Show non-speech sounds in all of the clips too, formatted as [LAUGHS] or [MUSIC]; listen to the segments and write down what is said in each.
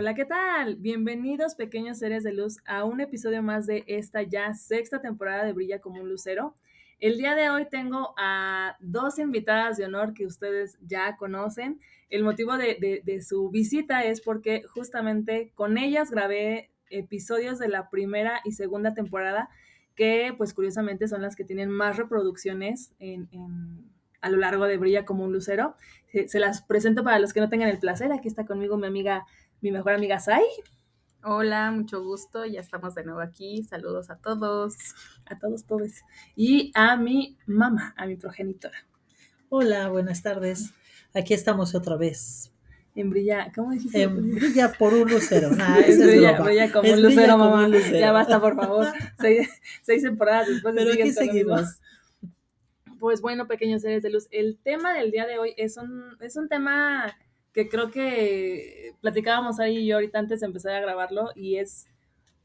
Hola, ¿qué tal? Bienvenidos pequeños seres de luz a un episodio más de esta ya sexta temporada de Brilla como un lucero. El día de hoy tengo a dos invitadas de honor que ustedes ya conocen. El motivo de, su visita es porque justamente con ellas grabé episodios de la primera y segunda temporada que pues curiosamente son las que tienen más reproducciones en- a lo largo de Brilla como un lucero. Se, se las presento para los que no tengan el placer. Aquí está conmigo mi amiga, mi mejor amiga Sai. Hola, mucho gusto, ya estamos de nuevo aquí. Saludos a todos. A todos, todos. Y a mi mamá, a mi progenitora. Hola, buenas tardes. Aquí estamos otra vez. En Brilla, ¿cómo dijiste? En Brilla por un lucero. [LAUGHS] Nah, Es brilla, brilla como Es un brilla lucero, como mamá. un lucero. Ya basta, por favor. [LAUGHS] Seis, seis temporadas después de Pero aquí seguimos. Pues bueno, pequeños seres de luz, el tema del día de hoy es un, es un tema que creo que platicábamos ahí yo ahorita antes de empezar a grabarlo y es,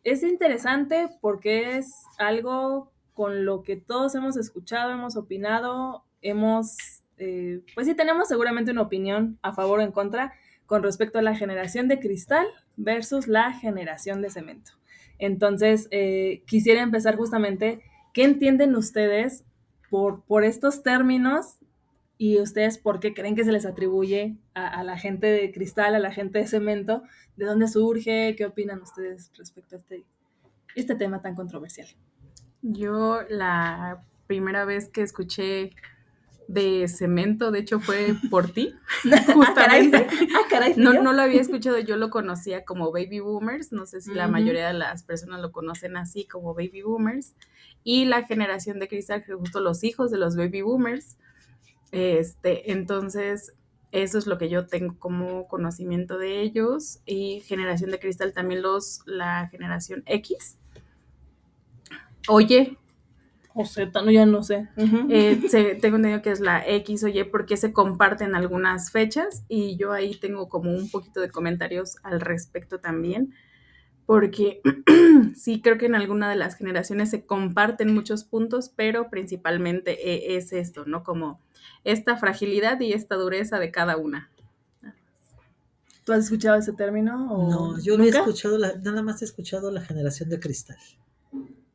es interesante porque es algo con lo que todos hemos escuchado, hemos opinado, hemos, eh, pues sí tenemos seguramente una opinión a favor o en contra con respecto a la generación de cristal versus la generación de cemento. Entonces, eh, quisiera empezar justamente, ¿qué entienden ustedes por, por estos términos y ustedes por qué creen que se les atribuye a, a la gente de cristal, a la gente de cemento? ¿De dónde surge? ¿Qué opinan ustedes respecto a este, este tema tan controversial? Yo la primera vez que escuché de cemento, de hecho fue por ti, [LAUGHS] justamente. Ah, caray. No, no lo había escuchado, yo lo conocía como baby boomers, no sé si la mayoría de las personas lo conocen así como baby boomers, y la generación de cristal, que justo los hijos de los baby boomers. Este, entonces, eso es lo que yo tengo como conocimiento de ellos, y generación de cristal también los, la generación X. Oye, O Z, no, ya no sé. [LAUGHS] Eh, se- tengo entendido que es la X o Y porque se comparten algunas fechas y yo ahí tengo como un poquito de comentarios al respecto también, porque [CLEARS THROAT] sí creo que en alguna de las generaciones se comparten muchos puntos, pero principalmente eh, es esto, ¿no? Como esta fragilidad y esta dureza de cada una. ¿Tú has escuchado ese término? O No, yo no he escuchado, la- nada más he escuchado la generación de cristal.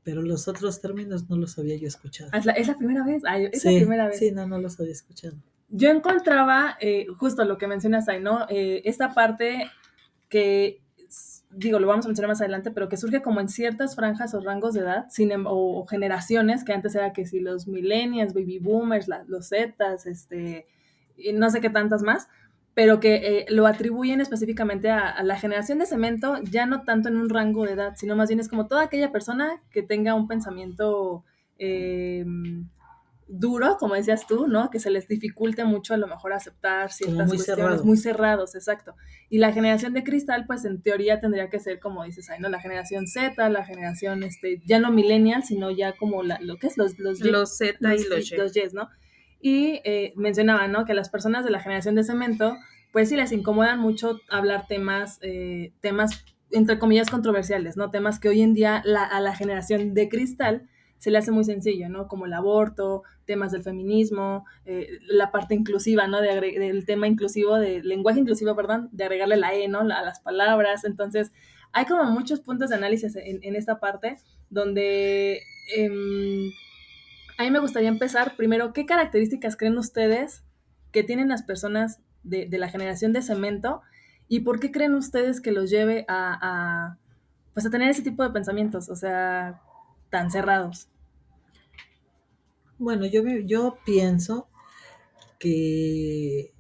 Pero los otros términos no los había yo escuchado. Ah, Es la, es la primera vez. Ay, es sí, la primera vez. sí, no, no los había escuchado. Yo encontraba eh, justo lo que mencionas ahí, ¿no? Eh, esta parte que, digo, lo vamos a mencionar más adelante, pero que surge como en ciertas franjas o rangos de edad sin em- o, o generaciones, que antes era que si los millennials, baby boomers, los zetas, este, y no sé qué tantas más, pero que eh, lo atribuyen específicamente a, a la generación de cemento, ya no tanto en un rango de edad, sino más bien es como toda aquella persona que tenga un pensamiento... eh, duro, como decías tú, ¿no? Que se les dificulte mucho a lo mejor aceptar ciertas muy cuestiones cerrado. muy cerrados, exacto. Y la generación de cristal, pues en teoría tendría que ser, como dices ahí, ¿no? La generación Z, la generación, este, ya no millennial, sino ya como la, lo que es los, los, Los Z y los Y. los Ys, ¿no? Y eh, mencionaba, ¿no? Que las personas de la generación de cemento, pues sí les incomodan mucho hablar temas, eh, temas, entre comillas, controversiales, ¿no? Temas que hoy en día la- a la generación de cristal se le hace muy sencillo, ¿no? Como el aborto, temas del feminismo, eh, la parte inclusiva, ¿no? De del tema inclusivo, del lenguaje inclusivo, perdón, de agregarle la E, ¿no? A las palabras. Entonces, hay como muchos puntos de análisis en, en esta parte donde em, a mí me gustaría empezar primero, ¿qué características creen ustedes que tienen las personas de, de la generación de cemento y por qué creen ustedes que los lleve a, a, pues a tener ese tipo de pensamientos, o sea, tan cerrados? Bueno, yo, yo pienso que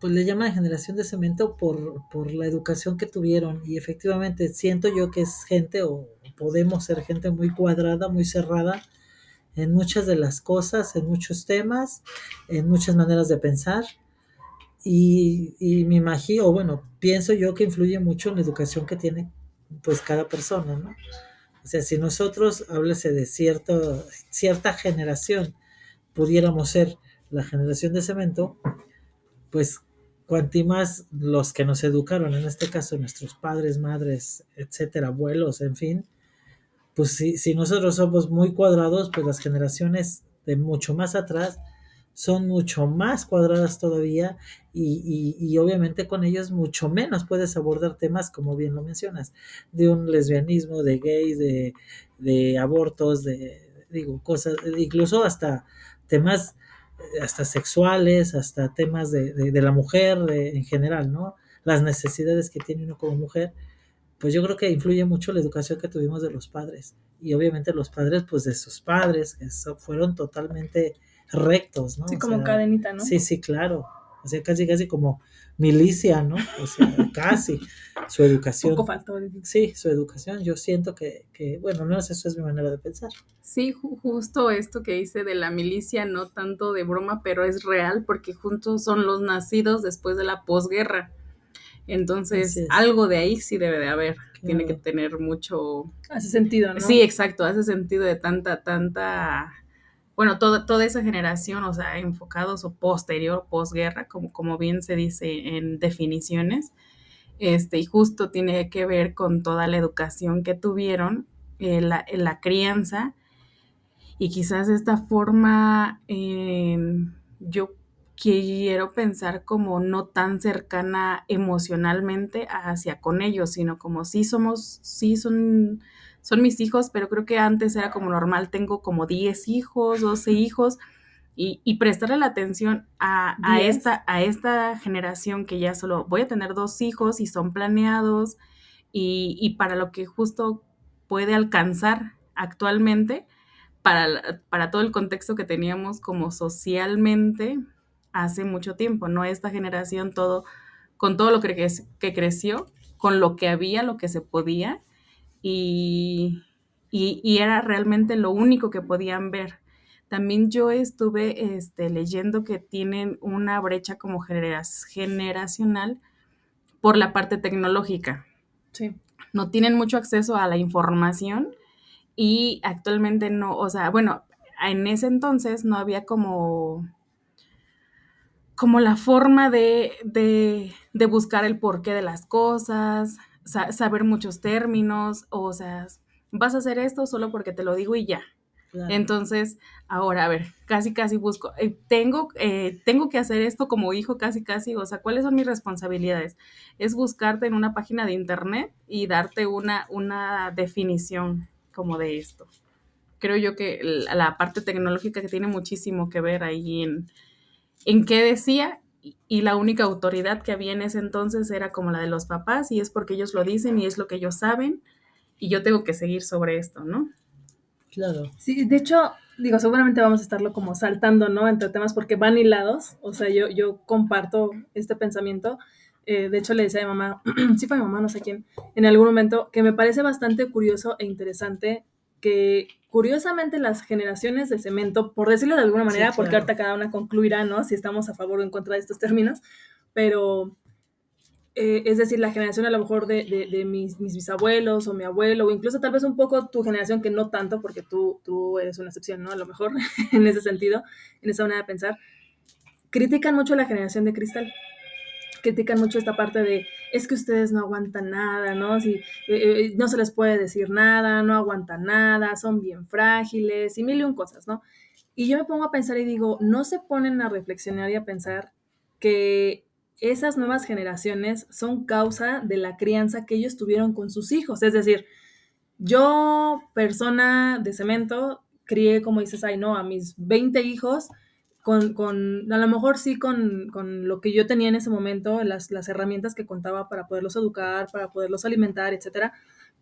pues le llaman generación de cemento por, por la educación que tuvieron y efectivamente siento yo que es gente o podemos ser gente muy cuadrada, muy cerrada en muchas de las cosas, en muchos temas, en muchas maneras de pensar y, y me imagino, bueno, pienso yo que influye mucho en la educación que tiene pues cada persona, ¿no? O sea, si nosotros, háblese de cierto, cierta generación, pudiéramos ser la generación de cemento, pues cuanti más los que nos educaron, en este caso nuestros padres, madres, etcétera, abuelos, en fin, pues si, si nosotros somos muy cuadrados, pues las generaciones de mucho más atrás son mucho más cuadradas todavía y, y, y, obviamente con ellos mucho menos puedes abordar temas como bien lo mencionas, de un lesbianismo, de gays, de, de abortos, de, digo, cosas, incluso hasta temas hasta sexuales, hasta temas de, de, la mujer en general, ¿no? Las necesidades que tiene uno como mujer, pues yo creo que influye mucho la educación que tuvimos de los padres y obviamente los padres, pues de sus padres, que fueron totalmente rectos, ¿no? Sí, o como sea, cadenita, ¿no? Sí, sí, claro. O sea, casi, casi como milicia, ¿no? O sea, [LAUGHS] casi. Su educación. Poco faltó. Sí, su educación. Yo siento que, que, bueno, no sé, eso es mi manera de pensar. Sí, ju justo esto que hice de la milicia, no tanto de broma, pero es real porque juntos son los nacidos después de la posguerra. Entonces, es. algo de ahí sí debe de haber. Claro. Tiene que tener mucho... Hace sentido, ¿no? Sí, exacto, hace sentido de tanta, tanta bueno, toda, toda esa generación, o sea, enfocados o posterior, posguerra, como, como bien se dice en definiciones, este, y justo tiene que ver con toda la educación que tuvieron, eh, la, la, crianza, y quizás esta forma, eh, yo quiero pensar como no tan cercana emocionalmente hacia con ellos, sino como sí somos, sí son son mis hijos, pero creo que antes era como normal, tengo como 10 hijos, 12 hijos, y, y prestarle la atención a, a, esta, a esta generación que ya solo voy a tener dos hijos y son planeados, y, y para lo que justo puede alcanzar actualmente, para, para todo el contexto que teníamos como socialmente hace mucho tiempo, ¿no? Esta generación, todo, con todo lo que, que creció, con lo que había, lo que se podía, y, y, y, era realmente lo único que podían ver. También yo estuve este, leyendo que tienen una brecha como generacional por la parte tecnológica. Sí. No tienen mucho acceso a la información y actualmente no, o sea, bueno, en ese entonces no había como como la forma de, de, de buscar el porqué de las cosas, saber muchos términos, o sea, vas a hacer esto solo porque te lo digo y ya. Claro. Entonces, ahora, a ver, casi, casi busco, eh, tengo, eh, tengo que hacer esto como hijo, casi, casi, o sea, ¿cuáles son mis responsabilidades? Es buscarte en una página de internet y darte una, una definición como de esto. Creo yo que la, la parte tecnológica que tiene muchísimo que ver ahí en, en qué decía y la única autoridad que había en ese entonces era como la de los papás y es porque ellos lo dicen y es lo que ellos saben y yo tengo que seguir sobre esto, ¿no? Claro. Sí, de hecho, digo, seguramente vamos a estarlo como saltando, ¿no? Entre temas porque van hilados, o sea, yo, yo comparto este pensamiento. Eh, de hecho, le decía a mi mamá, [CLEARS THROAT] sí fue a mi mamá, no sé quién, en algún momento, que me parece bastante curioso e interesante que curiosamente las generaciones de cemento, por decirlo de alguna manera, sí, claro. porque ahorita cada una concluirá, ¿no? Si estamos a favor o en contra de estos términos, pero eh, es decir, la generación a lo mejor de, de, de mis, mis, bisabuelos o mi abuelo, o incluso tal vez un poco tu generación, que no tanto, porque tú, tú eres una excepción, ¿no? A lo mejor [LAUGHS] en ese sentido, en esa manera de pensar, critican mucho a la generación de cristal critican mucho esta parte de es que ustedes no aguantan nada, ¿no? Si, eh, no se les puede decir nada, no aguantan nada, son bien frágiles y mil y un cosas, ¿no? Y yo me pongo a pensar y digo, no se ponen a reflexionar y a pensar que esas nuevas generaciones son causa de la crianza que ellos tuvieron con sus hijos. Es decir, yo, persona de cemento, crié, como dices, ay, no, a mis 20 hijos con, con, a lo mejor sí con, con, lo que yo tenía en ese momento, las, las, herramientas que contaba para poderlos educar, para poderlos alimentar, etcétera,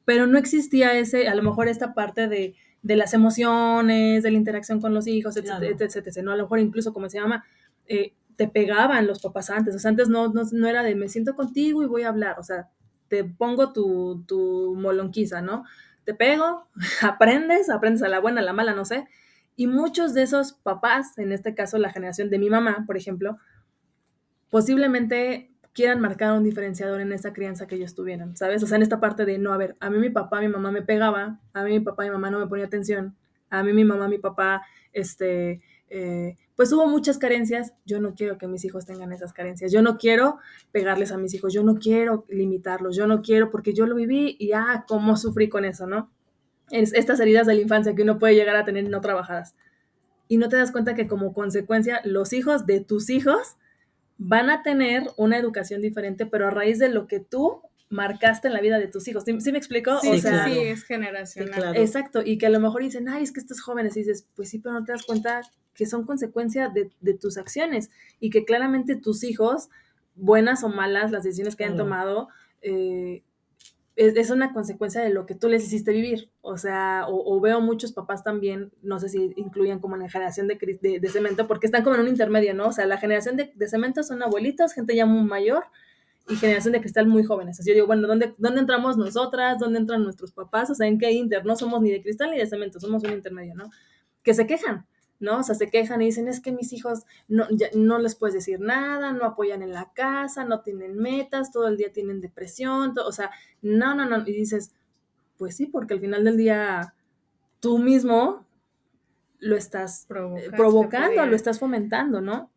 pero no existía ese, a lo mejor esta parte de, de las emociones, de la interacción con los hijos, etcétera, claro. etcétera, ¿no? A lo mejor incluso, como se llama, eh, te pegaban los papás antes, o sea, antes no, no, no, era de me siento contigo y voy a hablar, o sea, te pongo tu, tu molonquiza, ¿no? Te pego, [LAUGHS] aprendes, aprendes a la buena, a la mala, no sé, y muchos de esos papás, en este caso la generación de mi mamá, por ejemplo, posiblemente quieran marcar un diferenciador en esa crianza que ellos tuvieron, ¿sabes? O sea, en esta parte de, no, a ver, a mí mi papá, mi mamá me pegaba, a mí mi papá mi mamá no me ponía atención, a mí mi mamá, mi papá, este, eh, pues hubo muchas carencias, yo no quiero que mis hijos tengan esas carencias, yo no quiero pegarles a mis hijos, yo no quiero limitarlos, yo no quiero, porque yo lo viví y, ah, cómo sufrí con eso, ¿no? Es estas heridas de la infancia que uno puede llegar a tener no trabajadas. Y no te das cuenta que como consecuencia los hijos de tus hijos van a tener una educación diferente, pero a raíz de lo que tú marcaste en la vida de tus hijos. ¿Sí, me explico? Sí, o sea, sí, es generacional. Sí, claro. Exacto, y que a lo mejor dicen, ay, es que estos jóvenes, y dices, pues sí, pero no te das cuenta que son consecuencia de, de tus acciones y que claramente tus hijos, buenas o malas, las decisiones que hayan Claro. tomado, eh, es, es una consecuencia de lo que tú les hiciste vivir. O sea, o, veo muchos papás también, no sé si incluyen como en la generación de, de, de cemento, porque están como en un intermedio, ¿no? O sea, la generación de, de cemento son abuelitos, gente ya muy mayor, y generación de cristal muy jóvenes. Así yo digo, bueno, ¿dónde, ¿dónde entramos nosotras? ¿Dónde entran nuestros papás? O sea, ¿en qué inter? No somos ni de cristal ni de cemento, somos un intermedio, ¿no? Que se quejan, ¿no? O sea, se quejan y dicen, es que mis hijos no, ya, no les puedes decir nada, no apoyan en la casa, no tienen metas, todo el día tienen depresión, o sea, no, no, no. Y dices, pues sí, porque al final del día tú mismo lo estás eh, provocando, lo estás fomentando, ¿no?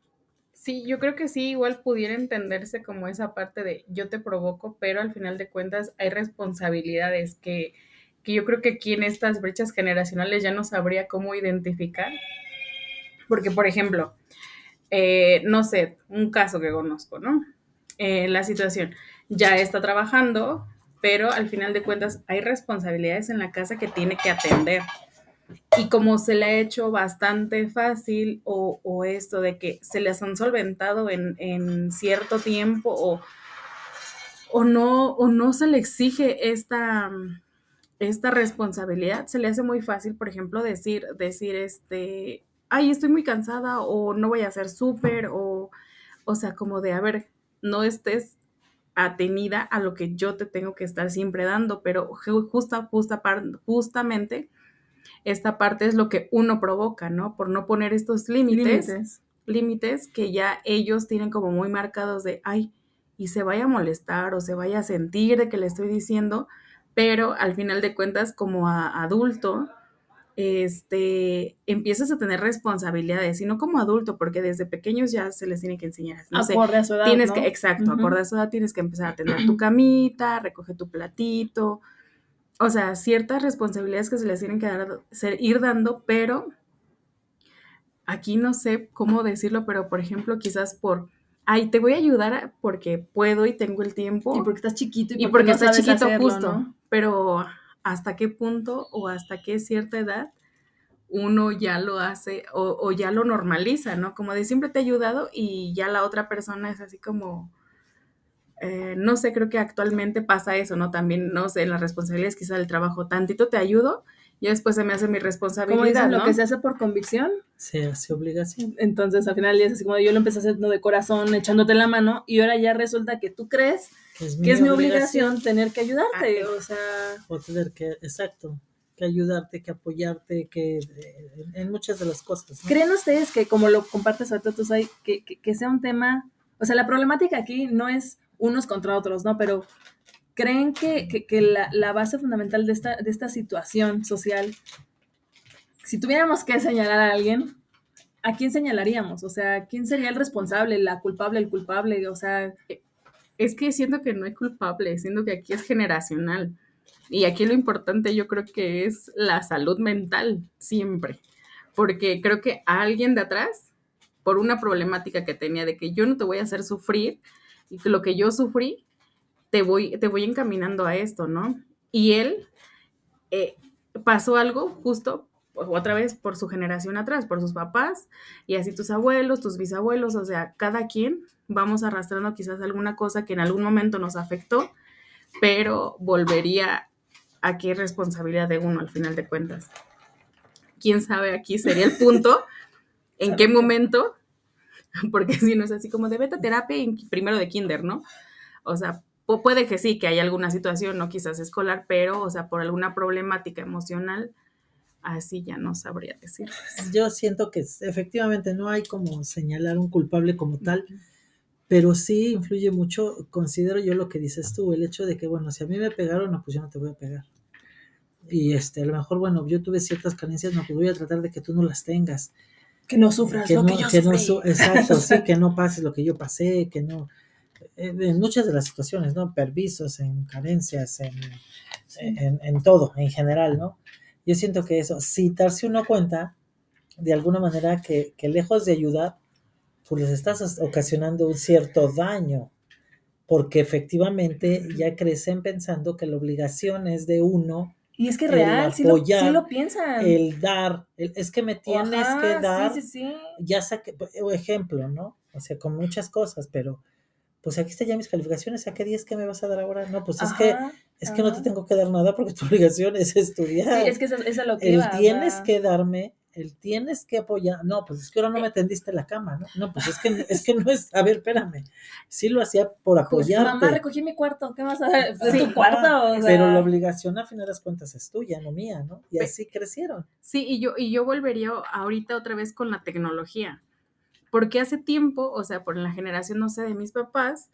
Sí, yo creo que sí, igual pudiera entenderse como esa parte de yo te provoco, pero al final de cuentas hay responsabilidades que, que yo creo que aquí en estas brechas generacionales ya no sabría cómo identificar. Porque, por ejemplo, eh, no sé, un caso que conozco, ¿no? Eh, la situación, ya está trabajando, pero al final de cuentas hay responsabilidades en la casa que tiene que atender. Y como se le ha hecho bastante fácil o, o esto de que se les han solventado en, en cierto tiempo o, o, no, o no se le exige esta, esta responsabilidad, se le hace muy fácil, por ejemplo, decir, decir este, ay, estoy muy cansada o no voy a hacer súper o, o sea, como de, a ver, no estés atenida a lo que yo te tengo que estar siempre dando, pero ju- justa, justa, justamente esta parte es lo que uno provoca, ¿no? Por no poner estos límites, Límites. límites que ya ellos tienen como muy marcados de, ay, y se vaya a molestar o se vaya a sentir de que le estoy diciendo, pero al final de cuentas como a- adulto, este, empiezas a tener responsabilidades, y no como adulto, porque desde pequeños ya se les tiene que enseñar, no sé, Acorde a su edad, tienes ¿no? que, exacto, Ujú. acorde a su edad tienes que empezar a tener tu [CLEARS THROAT] camita, recoger tu platito, o sea, ciertas responsabilidades que se les tienen que dar, ser- ir dando, pero aquí no sé cómo decirlo, pero por ejemplo, quizás por, ay, te voy a ayudar porque puedo y tengo el tiempo. Y porque estás chiquito y Y porque, porque no está sabes chiquito hacerlo, justo, ¿no? pero hasta qué punto o hasta qué cierta edad uno ya lo hace o, ya lo normaliza, ¿no? Como de siempre te he ayudado y ya la otra persona es así como, eh, no sé, creo que actualmente pasa eso, ¿no? También, no sé, en las responsabilidades quizá del trabajo, tantito te ayudo y después se me hace mi Como responsabilidad, dicen, ¿no? lo que se hace por convicción, Se hace obligación. entonces al final es así como yo lo empecé haciendo de corazón, echándote la mano, y ahora ya resulta que tú crees Que es que es mi obligación tener que ayudarte, Ah, o sea, O tener que, exacto, que ayudarte, que apoyarte, que en, en muchas de las cosas. ¿no? ¿creen ustedes que como lo compartes ahorita tú, que, que, que sea un tema, o sea, la problemática aquí no es unos contra otros, ¿no? Pero ¿creen que, que, la, la base fundamental de esta, de esta situación social, si tuviéramos que señalar a alguien, ¿a quién señalaríamos? O sea, ¿quién sería el responsable, la culpable, el culpable? O sea, Es que siento que no hay culpable, siento que aquí es generacional. Y aquí lo importante yo creo que es la salud mental, siempre. Porque creo que a alguien de atrás, por una problemática que tenía de que yo no te voy a hacer sufrir y que lo que yo sufrí, te voy, te voy encaminando a esto, ¿no? Y él eh, pasó algo justo otra vez por su generación atrás, por sus papás, y así tus abuelos, tus bisabuelos, o sea, cada quien vamos arrastrando quizás alguna cosa que en algún momento nos afectó, pero volvería a qué responsabilidad de uno al final de cuentas. Quién sabe, aquí sería el punto, [LAUGHS] en qué momento, [LAUGHS] porque si no es así como de beta terapia primero de kinder, ¿no? O sea, pu- puede que sí, que haya alguna situación, no quizás escolar, pero, o sea, por alguna problemática emocional, así ya no sabría decir. Yo siento que efectivamente no hay como señalar un culpable como tal, pero sí influye mucho, considero yo lo que dices tú, el hecho de que, bueno, si a mí me pegaron, no, pues yo no te voy a pegar. Y este, a lo mejor, bueno, yo tuve ciertas carencias, no, pues voy a tratar de que tú no las tengas. Que no sufras que lo no, que yo que no sufrí. su- exacto, sí, que no pases lo que yo pasé, que no, en muchas de las situaciones, ¿no? Permisos, en carencias, en, en, en todo, en general, ¿no? Yo siento que eso, si darse uno cuenta, de alguna manera, que, que lejos de ayudar, pues les estás ocasionando un cierto daño, porque efectivamente ya crecen pensando que la obligación es de uno Y es que real, sí lo, sí lo piensan. el dar, el- es que me tienes Ajá, que dar, Sí, sí, sí. ya saqué, ejemplo, ¿no? O sea, con muchas cosas, pero pues aquí están ya mis calificaciones, ¿a qué 10 que me vas a dar ahora? No, pues es que, Ajá, es que no te tengo que dar nada porque tu [LAUGHS] obligación es estudiar. Sí, es que eso, eso es lo que el iba, tienes que darme, el tienes que apoyar, no, pues es que ahora no me tendiste la cama, ¿no? No, pues es que, es que no es, a ver, espérame, sí lo hacía por apoyarte. Mamá, recogí mi cuarto, ¿qué vas a dar? ¿Es Sí, tu cuarto? O sea, pero la obligación a final de las cuentas es tuya, no mía, ¿no? Y así crecieron. Sí, y yo, y yo volvería ahorita otra vez con la tecnología. Porque hace tiempo, o sea, por la generación, no sé, de mis papás,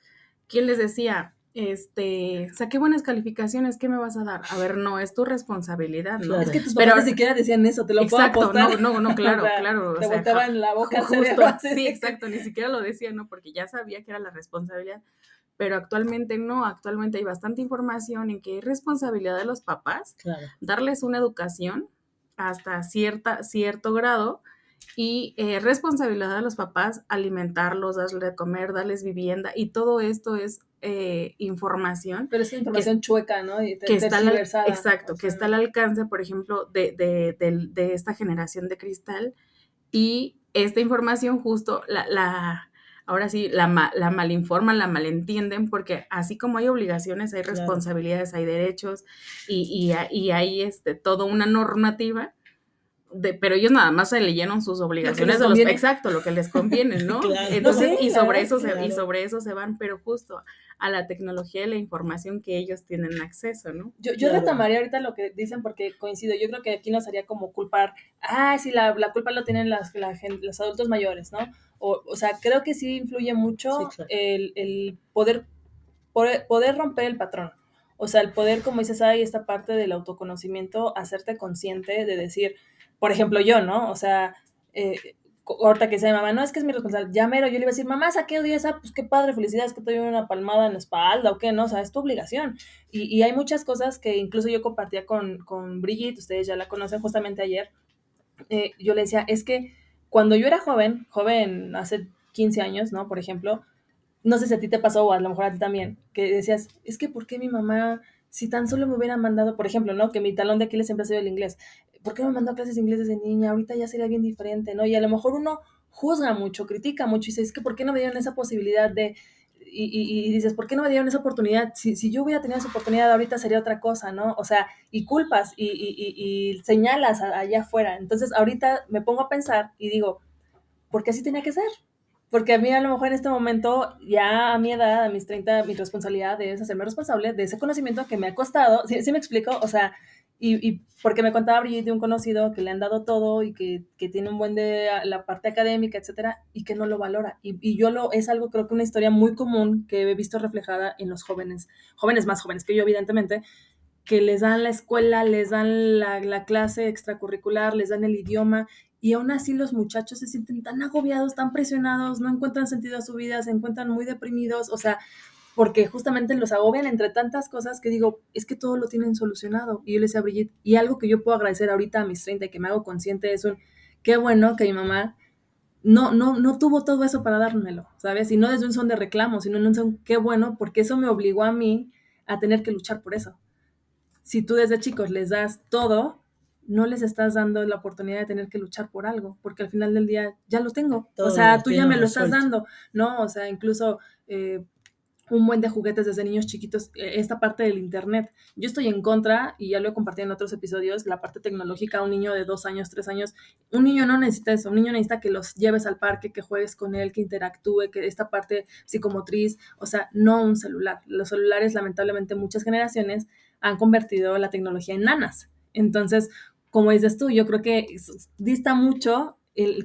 ¿quién les decía? Este, saqué buenas calificaciones, ¿qué me vas a dar? A ver, no, es tu responsabilidad, ¿no? Claro. es que tus Pero- papás ni siquiera decían eso, te lo Exacto, puedo apostar. no, no, no, [LAUGHS] claro, O sea, claro. o Te sea, botaban la boca Justo, sí, exacto, ni siquiera lo decía, ¿no? Porque ya sabía que era la responsabilidad, pero actualmente no, actualmente hay bastante información en que es responsabilidad de los papás Claro. darles una educación hasta cierta, cierto grado y eh, responsabilidad de los papás alimentarlos, darles de comer, darles vivienda y todo esto es eh, información Pero es información chueca, ¿no? Y te- que está al, exacto, o que sea, está al alcance, por ejemplo, de, de, del- de esta generación de cristal y esta información justo la, la ahora sí, la, la malinforman, la malentienden, porque así como hay obligaciones, hay Claro. responsabilidades, hay derechos y, y, y hay este, toda una normativa. De, pero ellos nada más se leyeron sus obligaciones de los exacto lo que les conviene [LAUGHS] no Claro. entonces sí, y sobre claro, eso se, y claro. sobre eso se van pero justo a la tecnología y la información que ellos tienen acceso no Yo, retomaría ahorita lo que dicen porque coincido. Yo creo que aquí nos haría como culpar, ah, sí, la, la culpa lo tienen las, la los adultos mayores, ¿no? O, o sea, creo que sí influye mucho Sí, el, el poder, poder, poder romper el patrón. O sea, el poder, como dices, hay esta parte del autoconocimiento, hacerte consciente de decir, por ejemplo, yo, ¿no? O sea, eh, ahorita que sea mi mamá, no es que es mi responsabilidad, ya mero, yo le iba a decir, mamá, saqué 10, ah, pues qué padre, felicidades, que te dio una palmada en la espalda o qué, ¿no? O sea, es tu obligación. Y, y hay muchas cosas que incluso yo compartía con, con Brigitte, ustedes ya la conocen justamente ayer. eh, yo le decía, es que cuando yo era joven, joven hace 15 años, ¿no? Por ejemplo, no sé si a ti te pasó o a lo mejor a ti también, que decías, es que ¿por qué mi mamá, si tan solo me hubiera mandado, por ejemplo, ¿no? Que mi talón de Aquiles siempre ha sido el inglés. ¿Por qué me mandó clases de inglés desde niña? Ahorita ya sería bien diferente, ¿no? Y a lo mejor uno juzga mucho, critica mucho y dice, es que ¿por qué no me dieron esa posibilidad de... Y, y- y dices, ¿por qué no me dieron esa oportunidad? Si, si yo hubiera tenido esa oportunidad ahorita sería otra cosa, ¿no? O sea, y culpas y, y- señalas allá afuera. Entonces ahorita me pongo a pensar y digo, ¿por qué así tenía que ser? Porque a mí a lo mejor en este momento, ya a mi edad, a mis 30, mi responsabilidad es hacerme responsable de ese conocimiento que me ha costado. ¿Sí, me explico? O sea, y, y porque me contaba Brigitte de un conocido que le han dado todo y que, que tiene un buen de la parte académica, etcétera, y que no lo valora. Y, y yo lo, es algo, creo que una historia muy común que he visto reflejada en los jóvenes, jóvenes más jóvenes que yo, evidentemente, que les dan la escuela, les dan la, la clase extracurricular, les dan el idioma, y aún así los muchachos se sienten tan agobiados, tan presionados, no encuentran sentido a su vida, se encuentran muy deprimidos, o sea, porque justamente los agobian entre tantas cosas que digo, es que todo lo tienen solucionado. Y yo le decía a Brigitte, y algo que yo puedo agradecer ahorita a mis 30 y que me hago consciente es un, qué bueno que mi mamá no, no, no tuvo todo eso para dármelo, ¿sabes? Y no desde un son de reclamo, sino en un son, qué bueno, porque eso me obligó a mí a tener que luchar por eso. Si tú desde chicos les das todo, no les estás dando la oportunidad de tener que luchar por algo, porque al final del día ya lo tengo. Todo o sea, tú ya me lo estás dando, ¿no? O sea, incluso eh, un buen de juguetes desde niños chiquitos, eh, esta parte del Internet. Yo estoy en contra, y ya lo he compartido en otros episodios, la parte tecnológica, un niño de dos años, tres años, un niño no necesita eso, un niño necesita que los lleves al parque, que juegues con él, que interactúe, que esta parte psicomotriz, o sea, no un celular. Los celulares, lamentablemente, muchas generaciones han convertido la tecnología en nanas. Entonces, como dices tú, yo creo que dista mucho,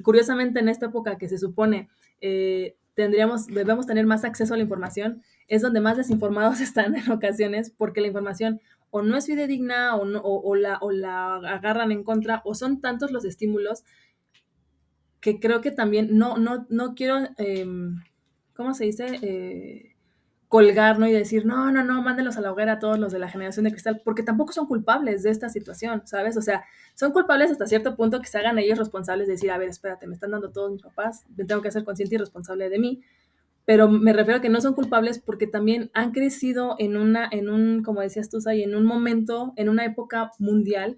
curiosamente en esta época que se supone eh, tendríamos, debemos tener más acceso a la información, es donde más desinformados [LAUGHS] están en ocasiones, porque la información o no es fidedigna o, no, o, la, o la agarran en contra, o son tantos los estímulos que creo que también no, no, no quiero, eh, ¿cómo se dice? Eh, colgar, ¿no? Y decir, no, no, no, mándenlos a la hoguera a todos los de la generación de cristal, porque tampoco son culpables de esta situación, ¿sabes? O sea, son culpables hasta cierto punto que se hagan ellos responsables de decir, a ver, espérate, me están dando todos mis papás, me tengo que hacer consciente y responsable de mí, pero me refiero a que no son culpables porque también han crecido en una, en un, como decías tú, Say, en un momento, en una época mundial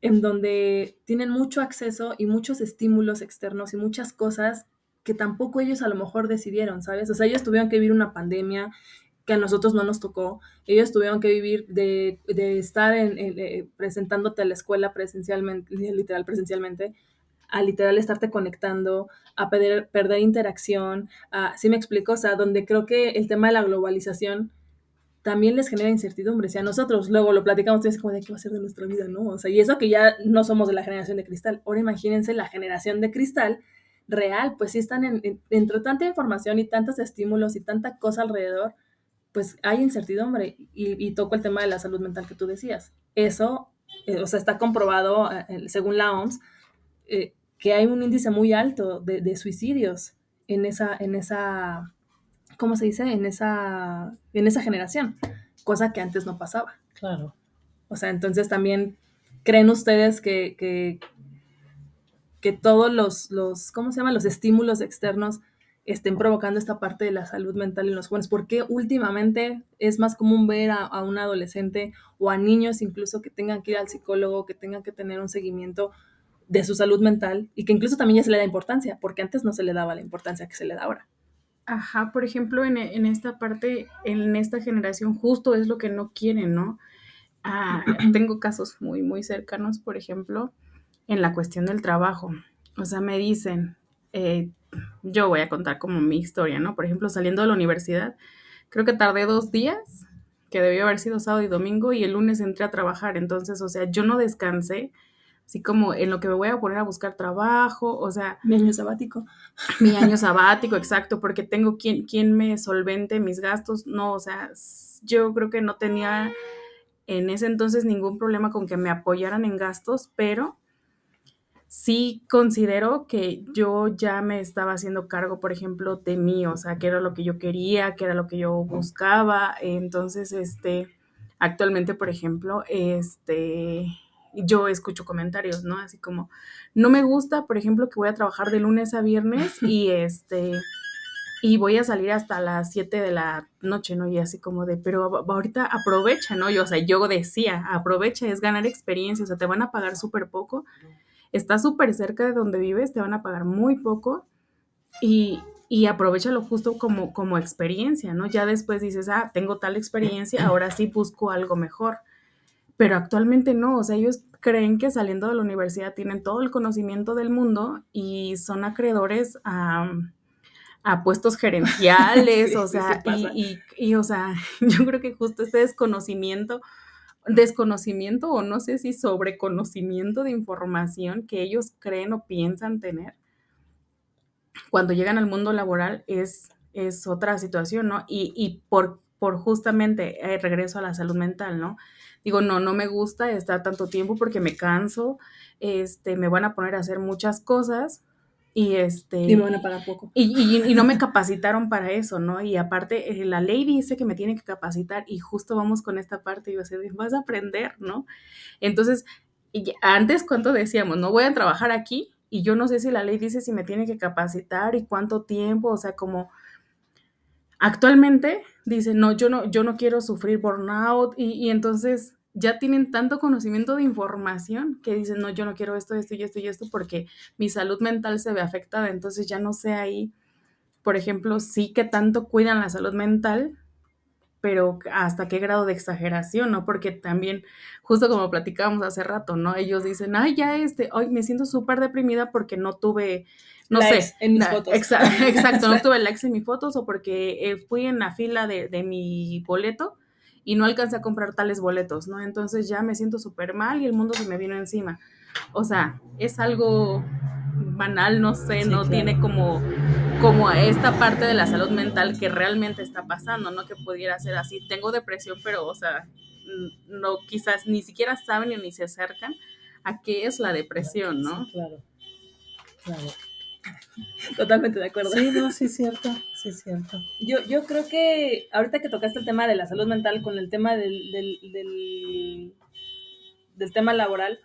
en donde tienen mucho acceso y muchos estímulos externos y muchas cosas que tampoco ellos a lo mejor decidieron, ¿sabes? O sea, ellos tuvieron que vivir una pandemia que a nosotros no nos tocó. Ellos tuvieron que vivir de, de estar en, en, eh, presentándote a la escuela presencialmente, literal presencialmente, a literal estarte conectando, a perder, perder interacción, a, ¿sí me explico? O sea, donde creo que el tema de la globalización también les genera incertidumbre. Si a nosotros luego lo platicamos, es como de qué va a ser de nuestra vida, ¿no? O sea, y eso que ya no somos de la generación de cristal. Ahora imagínense la generación de cristal real, pues sí están en, en, entre tanta información y tantos estímulos y tanta cosa alrededor, pues hay incertidumbre y, y toco el tema de la salud mental que tú decías. Eso, eh, o sea, está comprobado eh, según la OMS eh, que hay un índice muy alto de, de, suicidios en esa, en esa, ¿cómo se dice? En esa, en esa generación, cosa que antes no pasaba. Claro. O sea, entonces también creen ustedes que, que, que todos los, los, ¿cómo se llama? Los estímulos externos estén provocando esta parte de la salud mental en los jóvenes. Porque últimamente es más común ver a, a, un adolescente o a niños incluso que tengan que ir al psicólogo, que tengan que tener un seguimiento de su salud mental y que incluso también ya se le da importancia, porque antes no se le daba la importancia que se le da ahora. Ajá, por ejemplo, en, en esta parte, en esta generación, justo es lo que no quieren, ¿no? Ah, [CLEARS THROAT] tengo casos muy, muy cercanos, por ejemplo, en la cuestión del trabajo. O sea, me dicen, eh, yo voy a contar como mi historia, ¿no? Por ejemplo, saliendo de la universidad, creo que tardé dos días, que debió haber sido sábado y domingo, y el lunes entré a trabajar. Entonces, o sea, yo no descansé, así como en lo que me voy a poner a buscar trabajo, o sea... Mi año sabático. Mi año [LAUGHS] sabático, exacto, porque tengo quien, quien me solvente mis gastos. No, o sea, yo creo que no tenía en ese entonces ningún problema con que me apoyaran en gastos, pero sí considero que yo ya me estaba haciendo cargo, por ejemplo, de mí, o sea, que era lo que yo quería, que era lo que yo buscaba. Entonces, este, actualmente, por ejemplo, este, yo escucho comentarios, ¿no? Así como, no me gusta, por ejemplo, que voy a trabajar de lunes a viernes [LAUGHS] y este, y voy a salir hasta las 7 de la noche, ¿no? Y así como de, pero ahorita aprovecha, ¿no? Yo, o sea, yo decía, aprovecha, es ganar experiencia, o sea, te van a pagar súper poco está súper cerca de donde vives, te van a pagar muy poco y, y aprovechalo justo como, como experiencia, ¿no? Ya después dices, ah, tengo tal experiencia, ahora sí busco algo mejor. Pero actualmente no, o sea, ellos creen que saliendo de la universidad tienen todo el conocimiento del mundo y son acreedores a, a puestos gerenciales, [LAUGHS] sí, o sea, sí, y, y, y, o sea, [LAUGHS] yo creo que justo este desconocimiento desconocimiento o no sé si sobreconocimiento de información que ellos creen o piensan tener, cuando llegan al mundo laboral es, es otra situación, ¿no? Y, y por, por justamente eh, regreso a la salud mental, ¿no? Digo, no, no me gusta estar tanto tiempo porque me canso, este, me van a poner a hacer muchas cosas, y este y me van a pagar poco. y, y, y, no me capacitaron para eso no y aparte eh, la ley dice que me tiene que capacitar y justo vamos con esta parte y yo sé vas a aprender no entonces y antes cuánto decíamos no voy a trabajar aquí y yo no sé si la ley dice si me tiene que capacitar y cuánto tiempo o sea como actualmente dice no yo no yo no quiero sufrir burnout y, y entonces ya tienen tanto conocimiento de información que dicen, no, yo no quiero esto, esto y esto y esto porque mi salud mental se ve afectada, entonces ya no sé ahí, por ejemplo, sí que tanto cuidan la salud mental, pero hasta qué grado de exageración, ¿no? Porque también, justo como platicábamos hace rato, ¿no? Ellos dicen, ay, ya este, hoy me siento súper deprimida porque no tuve, no sé, en mis fotos. Exacto, [LAUGHS] exacto, no tuve likes en mis fotos o porque eh, fui en la fila de, de mi boleto y no alcancé a comprar tales boletos, ¿no? Entonces ya me siento súper mal y el mundo se me vino encima. O sea, es algo banal, no sé, sí, no claro. tiene como como esta parte de la salud mental que realmente está pasando, no que pudiera ser así. Tengo depresión, pero, o sea, no, quizás ni siquiera saben ni se acercan a qué es la depresión, ¿no? Sí, claro. Claro. Totalmente de acuerdo. Sí, no, sí cierto, es cierto. Yo, yo creo que ahorita que tocaste el tema de la salud mental con el tema del, del, del, tema laboral,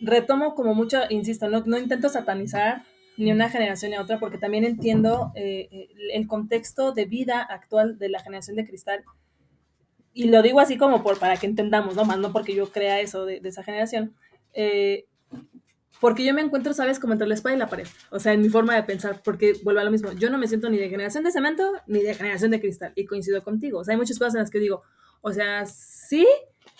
retomo como mucho, insisto, no, no intento satanizar ni una generación ni otra, porque también entiendo eh, eh, el contexto de vida actual de la generación de cristal. Y lo digo así como por, para que entendamos, ¿no? Más no porque yo crea eso de, de esa generación. Eh, porque yo me encuentro, ¿sabes? Como entre la espada y la pared. O sea, en mi forma de pensar, porque vuelvo a lo mismo. Yo no me siento ni de generación de cemento ni de generación de cristal. Y coincido contigo. O sea, hay muchas cosas en las que digo, o sea, sí,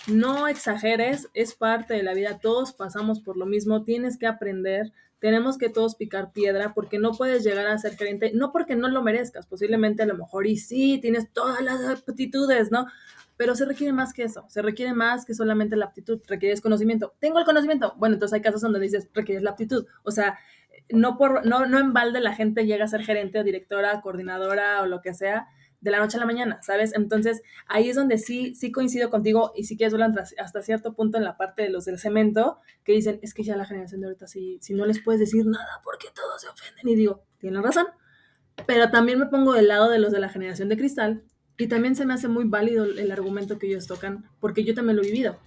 no exageres, es parte de la vida. Todos pasamos por lo mismo. Tienes que aprender. Tenemos que todos picar piedra porque no puedes llegar a ser gerente, no porque no lo merezcas, posiblemente a lo mejor y sí, tienes todas las aptitudes, ¿no? Pero se requiere más que eso, se requiere más que solamente la aptitud, requieres conocimiento. Tengo el conocimiento, bueno, entonces hay casos donde dices, requieres la aptitud, o sea, no, por, no, no en balde la gente llega a ser gerente o directora, coordinadora o lo que sea de la noche a la mañana, ¿sabes? Entonces ahí es donde sí, sí coincido contigo y sí quieres hablar hasta cierto punto en la parte de los del cemento, que dicen, es que ya la generación de ahorita, si, si no les puedes decir nada porque todos se ofenden, y digo, tienen razón, pero también me pongo del lado de los de la generación de cristal, y también se me hace muy válido el argumento que ellos tocan, porque yo también lo he vivido.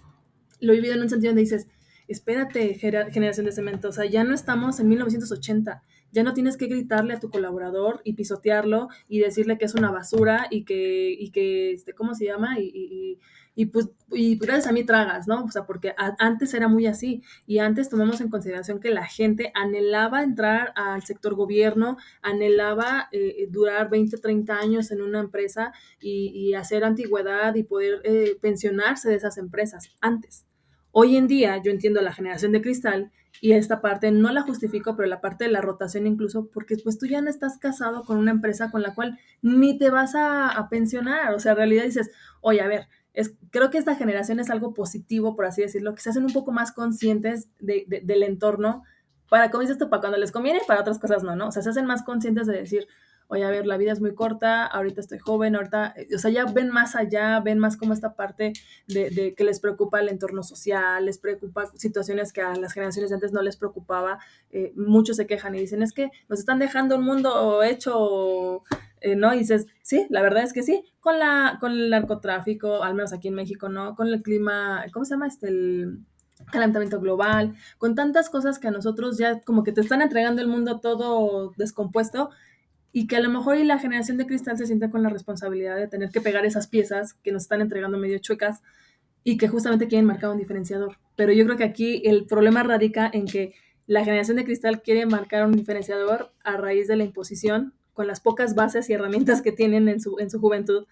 Lo he vivido en un sentido donde dices, espérate, generación de cemento, o sea, ya no estamos en 1980, ya no tienes que gritarle a tu colaborador y pisotearlo y decirle que es una basura y que, y que este, ¿cómo se llama? Y, y, y pues, y gracias a mí tragas, ¿no? O sea, porque antes era muy así y antes tomamos en consideración que la gente anhelaba entrar al sector gobierno, anhelaba eh, durar 20, 30 años en una empresa y, y hacer antigüedad y poder eh, pensionarse de esas empresas antes. Hoy en día yo entiendo la generación de cristal y esta parte no la justifico, pero la parte de la rotación incluso, porque pues tú ya no estás casado con una empresa con la cual ni te vas a, a pensionar. O sea, en realidad dices, oye, a ver, es, creo que esta generación es algo positivo, por así decirlo, que se hacen un poco más conscientes de, de, del entorno, para, como dices tú, para cuando les conviene, para otras cosas no, ¿no? O sea, se hacen más conscientes de decir, oye, a ver, la vida es muy corta, ahorita estoy joven, ahorita, o sea, ya ven más allá, ven más como esta parte de, de, que les preocupa el entorno social, les preocupa situaciones que a las generaciones de antes no les preocupaba, eh, muchos se quejan y dicen, es que nos están dejando un mundo hecho, eh, ¿no? Y dices, sí, la verdad es que sí, con, la, con el narcotráfico, al menos aquí en México, ¿no? Con el clima, ¿cómo se llama? Este, el calentamiento global, con tantas cosas que a nosotros ya como que te están entregando el mundo todo descompuesto y que a lo mejor y la generación de cristal se siente con la responsabilidad de tener que pegar esas piezas que nos están entregando medio chuecas y que justamente quieren marcar un diferenciador. Pero yo creo que aquí el problema radica en que la generación de cristal quiere marcar un diferenciador a raíz de la imposición con las pocas bases y herramientas que tienen en su, en su juventud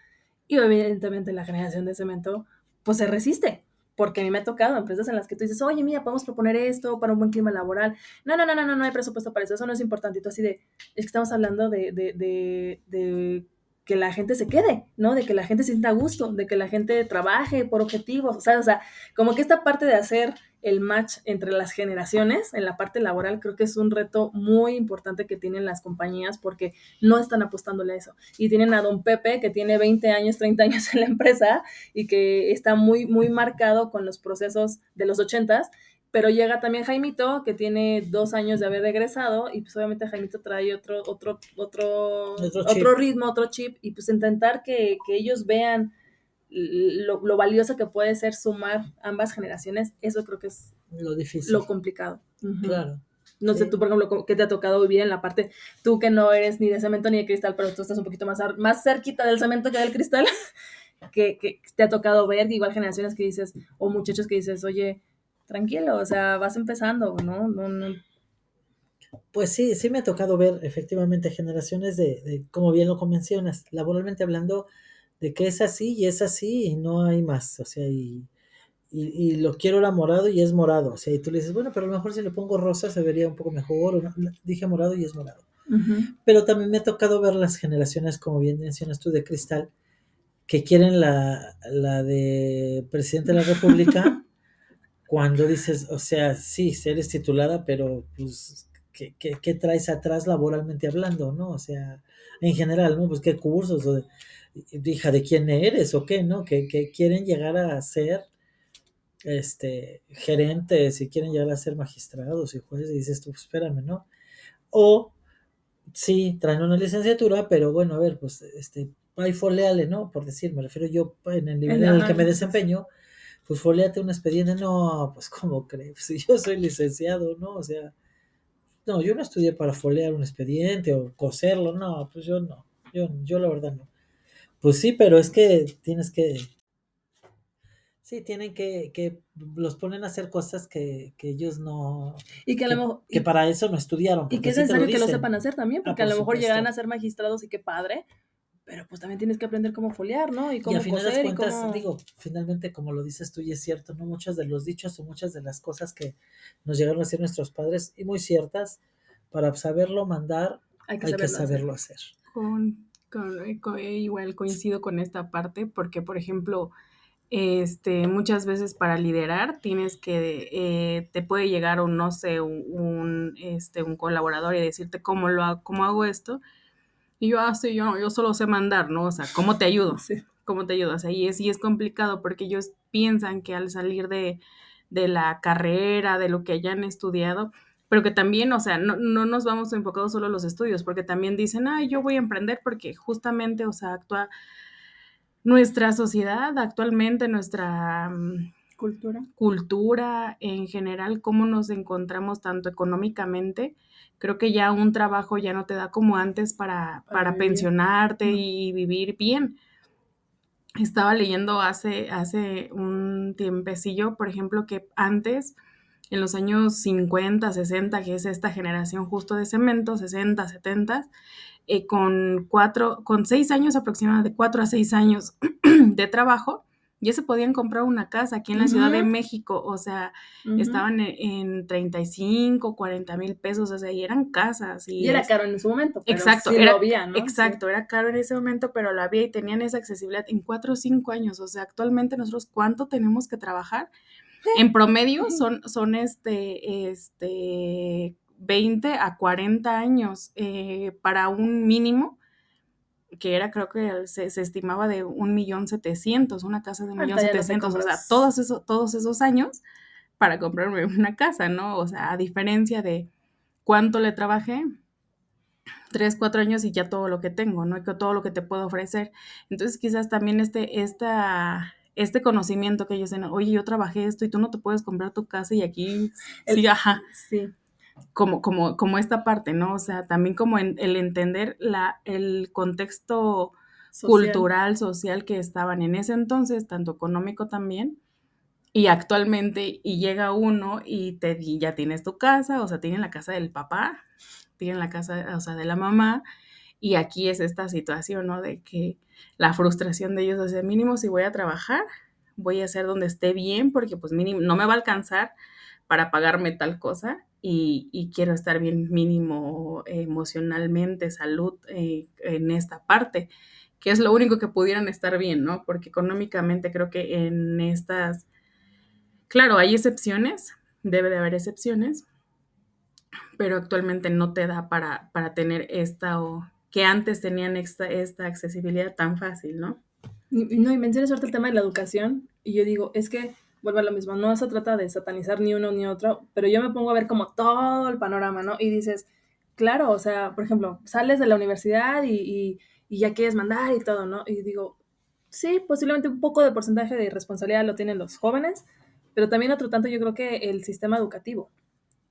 y evidentemente la generación de cemento pues se resiste porque a mí me ha tocado empresas en las que tú dices, oye, mira, podemos proponer esto para un buen clima laboral. No, no, no, no, no, no hay presupuesto para eso, eso no es importante. Y tú así de, es que estamos hablando de, de, de, de que la gente se quede, ¿no? De que la gente se sienta a gusto, de que la gente trabaje por objetivos, o sea, o sea, como que esta parte de hacer el match entre las generaciones en la parte laboral creo que es un reto muy importante que tienen las compañías porque no están apostándole a eso. Y tienen a don Pepe que tiene 20 años, 30 años en la empresa y que está muy, muy marcado con los procesos de los 80s pero llega también Jaimito, que tiene dos años de haber egresado, y pues obviamente Jaimito trae otro, otro, otro, otro, otro ritmo, otro chip, y pues intentar que, que ellos vean lo, lo, valioso que puede ser sumar ambas generaciones, eso creo que es lo difícil. Lo complicado. Uh -huh. Claro. No sé, tú, por ejemplo, ¿qué te ha tocado vivir en la parte, tú que no eres ni de cemento ni de cristal, pero tú estás un poquito más, más cerquita del cemento que del cristal, [LAUGHS] que, que te ha tocado ver, igual generaciones que dices, o muchachos que dices, oye, tranquilo, o sea, vas empezando, ¿no? no, no. Pues sí, sí me ha tocado ver efectivamente generaciones de, de, como bien lo mencionas, laboralmente hablando, de que es así y es así y no hay más, o sea, y, y, y, lo quiero la morado y es morado, o sea, y tú le dices, bueno, pero a lo mejor si le pongo rosa se vería un poco mejor, o no, dije morado y es morado. Uh -huh. Pero también me ha tocado ver las generaciones, como bien mencionas tú, de cristal, que quieren la, la de presidente de la República [LAUGHS] cuando dices, o sea, sí, eres titulada, pero pues qué, qué, qué traes atrás laboralmente hablando, ¿no? O sea, en general, ¿no? Pues qué cursos, o de, hija de quién eres o qué, ¿no? Que, que quieren llegar a ser este, gerentes y quieren llegar a ser magistrados y jueces y dices tú, pues, espérame, ¿no? O sí, traen una licenciatura, pero bueno, a ver, pues este, hay foleale, ¿no? Por decir, me refiero yo en el nivel en el que me desempeño, pues foleate un expediente, no, pues ¿cómo crees? [LAUGHS] Si yo soy licenciado, ¿no? O sea, no, yo no estudié para folear un expediente o coserlo, no, pues yo no, yo, yo la verdad no. Pues sí, pero es que tienes que, sí, tienen que, que los ponen a hacer cosas que, que ellos no, Y que a lo mejor... que para eso no estudiaron. Y que es sí necesario que lo sepan hacer también, Ah, porque a por lo mejor supuesto. llegarán a ser magistrados y qué padre, pero pues también tienes que aprender cómo foliar, ¿no? Y Y cómo a final de coser y cuentas, cómo... digo, finalmente, como lo dices tú, y es cierto, ¿no? Muchos de los dichos o muchas de las cosas que nos llegaron a decir nuestros padres, y muy ciertas, para saberlo mandar, hay que hay que saberlo hacer. saberlo hacer. Con, con- co- igual coincido con esta parte, porque por ejemplo, este, muchas veces para liderar tienes que, eh, te puede llegar un, no sé, un, un, este, un colaborador y decirte cómo lo hago, cómo hago esto. Y yo, ah, sí, yo, yo solo sé mandar, ¿no? O sea, ¿cómo te ayudo? [LAUGHS] Sí. ¿Cómo te ayudo? O sea, y es, y es complicado porque ellos piensan que al salir de, de la carrera, de lo que hayan estudiado, pero que también, o sea, no, no nos vamos enfocados solo a los estudios, porque también dicen, ah, yo voy a emprender porque justamente, o sea, actúa nuestra sociedad actualmente, nuestra mm, Cultura. cultura en general, cómo nos encontramos tanto económicamente. Creo que ya un trabajo ya no te da como antes para, Para pensionarte y vivir bien. Estaba leyendo hace, hace un tiempecillo, por ejemplo, que antes, en los años 50, 60, que es esta generación justo de cemento, 60, 70, eh, con cuatro, con seis años aproximadamente, de cuatro a seis años [CLEARS THROAT] de trabajo, ya se podían comprar una casa aquí en la Ciudad de. México, o sea, Ujú. estaban en, en 35, 40 mil pesos, o sea, y eran casas. Y, Y era es- caro en su momento, pero Exacto, sí era, lo había, ¿no? exacto, era caro en ese momento, pero lo había y tenían esa accesibilidad en cuatro o cinco años. O sea, actualmente nosotros, ¿cuánto tenemos que trabajar? En [LAUGHS] promedio son, son este, este, 20 a 40 años eh, para un mínimo que era creo que se, se estimaba de un millón setecientos, una casa de un millón setecientos, o sea, todos esos, todos esos años para comprarme una casa, ¿no? O sea, a diferencia de cuánto le trabajé, tres, cuatro años y ya todo lo que tengo, ¿no? Y que todo lo que te puedo ofrecer. Entonces, quizás también este, esta, este conocimiento que ellos tienen, oye, yo trabajé esto y tú no te puedes comprar tu casa y aquí, [LAUGHS] El- sí, ajá, Sí. como, como, como esta parte, ¿no? O sea, también como en- el entender la, el contexto Social. cultural, social que estaban en ese entonces, tanto económico también, y actualmente, y llega uno y te y ya tienes tu casa, o sea, tienen la casa del papá, tienen la casa, o sea, de la mamá, y aquí es esta situación, ¿no? De que la frustración de ellos, o sea, mínimo si voy a trabajar, voy a hacer donde esté bien, porque pues mínimo no me va a alcanzar para pagarme tal cosa y, y quiero estar bien mínimo eh, emocionalmente, salud eh, en esta parte, que es lo único que pudieran estar bien, ¿no? Porque económicamente creo que en estas, claro, hay excepciones, debe de haber excepciones, pero actualmente no te da para, para tener esta o que antes tenían esta, accesibilidad tan fácil, ¿no? No, y mencionas ahorita el tema de la educación, y yo digo, es que vuelve a lo mismo, no se trata de satanizar ni uno ni otro, pero yo me pongo a ver como todo el panorama, ¿no? Y dices, claro, o sea, por ejemplo, sales de la universidad y, y- y ya quieres mandar y todo, ¿no? Y digo, sí, posiblemente un poco de porcentaje de responsabilidad lo tienen los jóvenes, pero también otro tanto yo creo que el sistema educativo.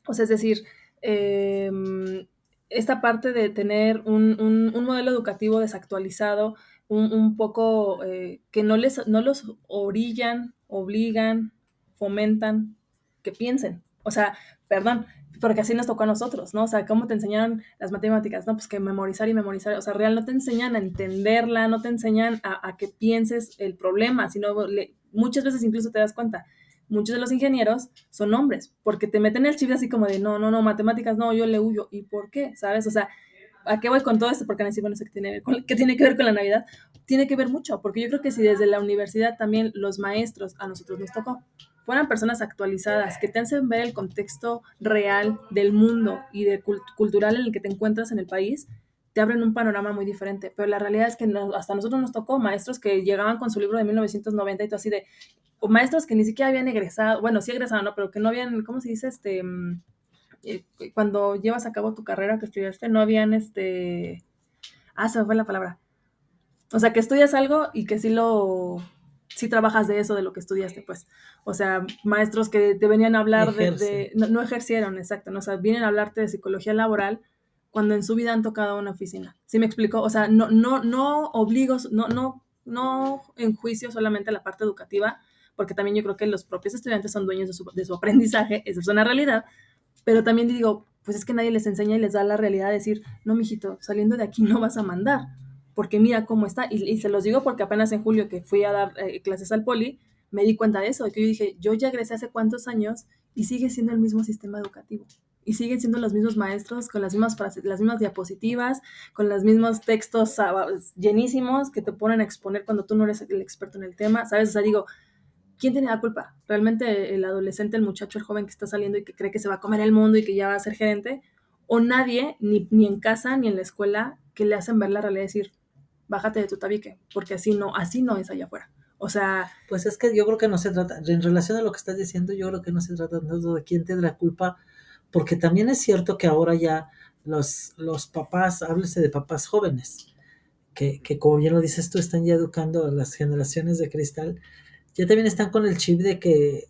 O sea, es decir, em, esta parte de tener un, un- modelo educativo desactualizado, un, un poco eh, que no, les, no los orillan, obligan, fomentan que piensen. O sea, perdón, porque así nos tocó a nosotros, ¿no? O sea, ¿cómo te enseñaron las matemáticas? No, pues que memorizar y memorizar. O sea, real no te enseñan a entenderla, no te enseñan a, a que pienses el problema, sino le- muchas veces incluso te das cuenta. Muchos de los ingenieros son hombres, porque te meten el chip así como de no, no, no, matemáticas, no, yo le huyo. ¿Y por qué? ¿Sabes? O sea, ¿a qué voy con todo esto? Porque decir, bueno, que tiene, que tiene que ver con la Navidad. Tiene que ver mucho, porque yo creo que si desde la universidad también los maestros, a nosotros nos tocó, fueran personas actualizadas, que te hacen ver el contexto real del mundo y de cult cultural en el que te encuentras en el país, te abren un panorama muy diferente. Pero la realidad es que no, hasta nosotros nos tocó maestros que llegaban con su libro de 1990 y todo así de, o maestros que ni siquiera habían egresado, bueno, sí egresado, ¿no? Pero que no habían, ¿cómo se dice? Este, eh, cuando llevas a cabo tu carrera que estudiaste, no habían, este, ah, se me fue la palabra. O sea, que estudias algo y que sí lo, sí trabajas de eso, de lo que estudiaste, pues. O sea, maestros que te venían a hablar de, de no, no, ejercieron, exacto, ¿no? o sea, vienen a hablarte de psicología laboral cuando en su vida han tocado una oficina. ¿Sí me explico? O sea, no, no, no obligo, no, no, no enjuicio solamente la parte educativa, porque también yo creo que los propios estudiantes son dueños de su, de su aprendizaje, [LAUGHS] eso es una realidad, pero también digo, pues es que nadie les enseña y les da la realidad de decir, no, mijito, saliendo de aquí no vas a mandar, porque mira cómo está, y, y se los digo porque apenas en julio que fui a dar eh, clases al poli, me di cuenta de eso, de que yo dije, yo ya egresé hace cuántos años y sigue siendo el mismo sistema educativo. Y siguen siendo los mismos maestros con las mismas, frases, las mismas diapositivas, con los mismos textos llenísimos que te ponen a exponer cuando tú no eres el experto en el tema, ¿sabes? O sea, digo, ¿quién tiene la culpa? ¿Realmente el adolescente, el muchacho, el joven que está saliendo y que cree que se va a comer el mundo y que ya va a ser gerente? ¿O nadie, ni, ni en casa ni en la escuela, que le hacen ver la realidad y decir, bájate de tu tabique, porque así no, así no es allá afuera? O sea... Pues es que yo creo que no se trata, en relación a lo que estás diciendo, yo creo que no se trata tanto de quién la culpa, porque también es cierto que ahora ya los, los papás, háblese de papás jóvenes, que, que como bien lo dices tú, están ya educando a las generaciones de cristal, ya también están con el chip de que,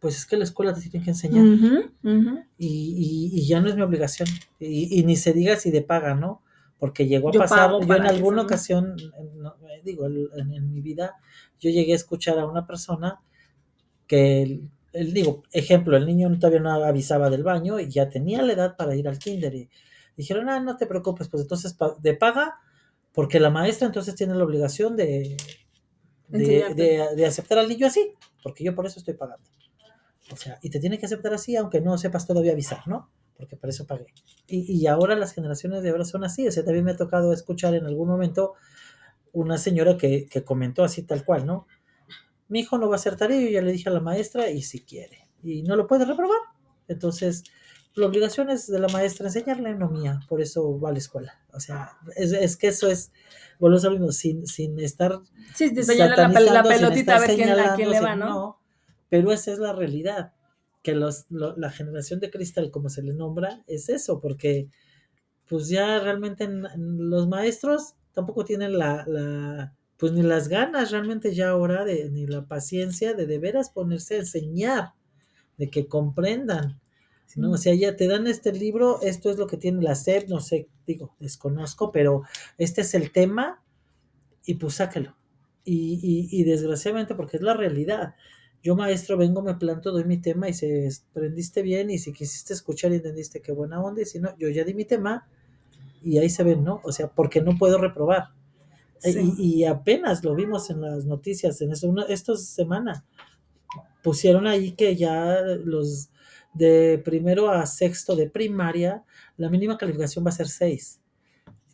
pues es que la escuela te tiene que enseñar. Uh -huh, uh -huh. Y, y, y, ya no es mi obligación. Y, y, ni se diga si de paga, ¿no? Porque llegó a yo pasar, yo en alguna ocasión, no, digo, en, en, mi vida, yo llegué a escuchar a una persona que, el, digo, ejemplo, el niño todavía no avisaba del baño y ya tenía la edad para ir al kinder. Y dijeron, ah, no te preocupes, pues entonces de paga, porque la maestra entonces tiene la obligación de, de, de, de, aceptar al niño así, porque yo por eso estoy pagando. O sea, y te tiene que aceptar así, aunque no sepas todavía avisar, ¿no? Porque para eso pagué. Y, y ahora las generaciones de ahora son así. O sea, también me ha tocado escuchar en algún momento una señora que, que comentó así tal cual, ¿no? Mi hijo no va a hacer tarea, yo ya le dije a la maestra, y si quiere. Y no lo puede reprobar. Entonces, la obligación es de la maestra enseñarle, no mía. Por eso va a la escuela. O sea, es, es que eso es volvemos a lo mismo, sin, sin estar. Sí, la, la, la, pelotita a ver quién, a quién le va, ¿no? ¿no? Pero esa es la realidad. Que los, lo, la generación de cristal, como se le nombra, es eso, porque pues ya realmente en, en los maestros tampoco tienen la, la, pues ni las ganas realmente ya ahora, de, ni la paciencia de de veras ponerse a enseñar, de que comprendan. ¿no? O sea, ya te dan este libro, esto es lo que tiene la SEP, no sé, digo, desconozco, pero este es el tema y pues sácalo. Y, y, y, desgraciadamente, porque es la realidad, yo maestro vengo, me planto, doy mi tema y si aprendiste bien y si quisiste escuchar y entendiste qué buena onda y si no, yo ya di mi tema y ahí se ven, ¿no? O sea, porque no puedo reprobar. Sí. Y, y, apenas lo vimos en las noticias, en eso, una, esta semana, pusieron ahí que ya los de primero a sexto de primaria, la mínima calificación va a ser 6.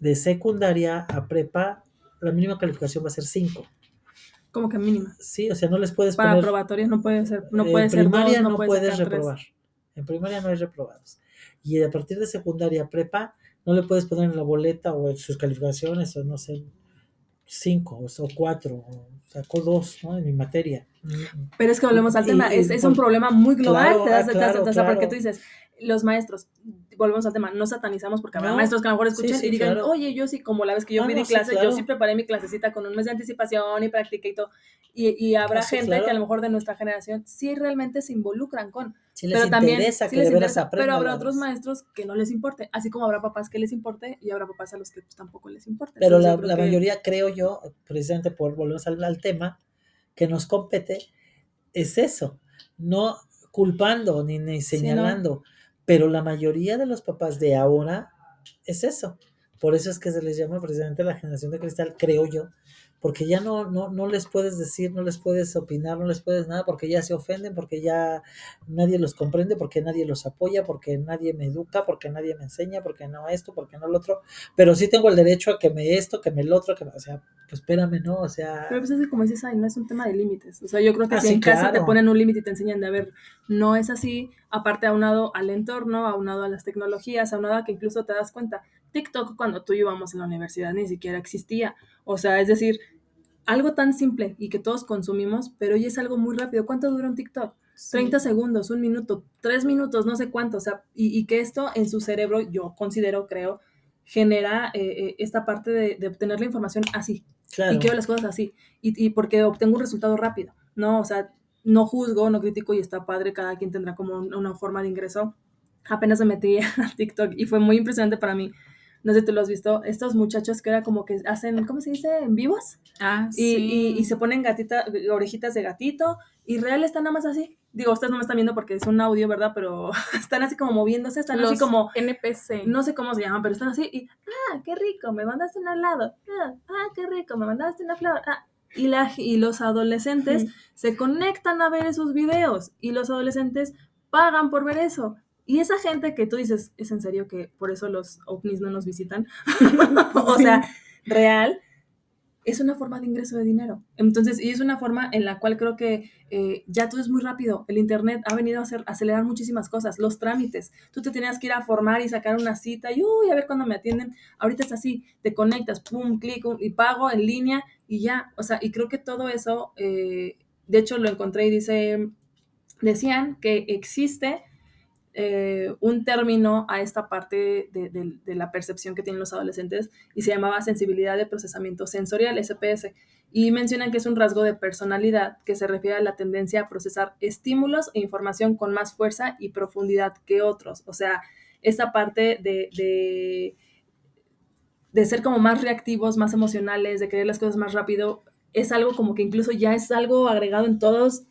De secundaria a prepa, la mínima calificación va a ser 5. ¿Cómo que mínima? Sí, o sea, no les puedes Para poner... probatorias no puede ser, no puede en ser primaria dos, no, no puede puedes reprobar. Tres. En primaria no hay reprobados. Y a partir de secundaria a prepa, no le puedes poner en la boleta o en sus calificaciones, o no sé, 5 o 4, o sacó 2, ¿no? En mi materia. Pero es que volvemos al Y- tema, y es, es un problema muy global, Claro, te das, ah, te das- claro, o sea, porque claro. tú dices, los maestros, volvemos al tema, no satanizamos porque habrá No, maestros que a lo mejor sí, escuchen sí, y digan, claro. oye, yo sí, como la vez que yo Ah, fui no, de sí, clase, claro. yo sí preparé mi clasecita con un mes de anticipación y practiqué y todo, y, y habrá Ah, sí, gente claro. que a lo mejor de nuestra generación sí realmente se involucran con, Si les pero también interesa sí que les de veras interesa, pero habrá otros maestros que no les importe, así como habrá papás que les importe y habrá papás a los que pues, tampoco les importe. Pero Entonces, la, creo la que- mayoría, creo yo, precisamente por volvemos al, al tema que nos compete, es eso, no culpando ni, ni Sí, ¿no? Pero la mayoría de los papás de ahora es eso. Por eso es que se les llama precisamente la generación de cristal, creo yo, porque ya no, no, no les puedes decir, no les puedes opinar, no les puedes nada, porque ya se ofenden, porque ya nadie los comprende, porque nadie los apoya, porque nadie me educa, porque nadie me enseña, porque no esto, porque no lo otro, pero sí tengo el derecho a que me esto, que me el otro, que me, o sea, pues espérame, ¿no? O sea... Pero pues es que como dices, ay, no es un tema de límites. O sea, yo creo que Ah, si sí, en casa te ponen un límite y te enseñan de, a ver, no es así, aparte aunado al entorno, aunado a las tecnologías, aunado a que incluso te das cuenta, TikTok cuando tú íbamos en la universidad ni siquiera existía. O sea, es decir, algo tan simple y que todos consumimos, pero hoy es algo muy rápido. ¿Cuánto dura un TikTok? 30 segundos, un minuto, tres minutos, no sé cuánto, o sea, y, y que esto en su cerebro, yo considero, creo, genera eh, eh, esta parte de, de obtener la información así, Claro. y quiero las cosas así, y, y porque obtengo un resultado rápido, ¿no? O sea, no juzgo, no critico y está padre, cada quien tendrá como un- una forma de ingreso. Apenas me metí [LAUGHS] a TikTok y fue muy impresionante para mí. No sé tú lo has visto, estos muchachos que era como que hacen, ¿cómo se dice? ¿En vivos? Ah, Y, sí. y, y se ponen gatita, orejitas de gatito y real están nada más así. Digo, ustedes no me están viendo porque es un audio, ¿verdad? Pero [LAUGHS] están así como moviéndose, están así como, NPC. no sé cómo se llaman, pero están así y, ah, qué rico, me mandaste un helado, ah, ah, qué rico, me mandaste una flor, ah. Y, la, y los adolescentes se conectan a ver esos videos y los adolescentes pagan por ver eso. Y esa gente que tú dices, es en serio que por eso los ovnis no nos visitan. [LAUGHS] [LAUGHS] o sea, real, es una forma de ingreso de dinero. Entonces, y es una forma en la cual creo que eh, ya todo es muy rápido. El Internet ha venido a hacer, acelerar muchísimas cosas, los trámites. Tú te tenías que ir a formar y sacar una cita y, uy, a ver cuándo me atienden. Ahorita es así, te conectas, pum, clic y pago en línea y ya. O sea, y creo que todo eso, eh, de hecho lo encontré y dice, decían que existe eh, un término a esta parte de, la percepción que tienen los adolescentes y se llamaba sensibilidad de procesamiento sensorial, SPS, y mencionan que es un rasgo de personalidad que se refiere a la tendencia a procesar estímulos e información con más fuerza y profundidad que otros. O sea, esta parte de, de, de ser como más reactivos, más emocionales, de querer las cosas más rápido, es algo como que incluso ya es algo agregado en todos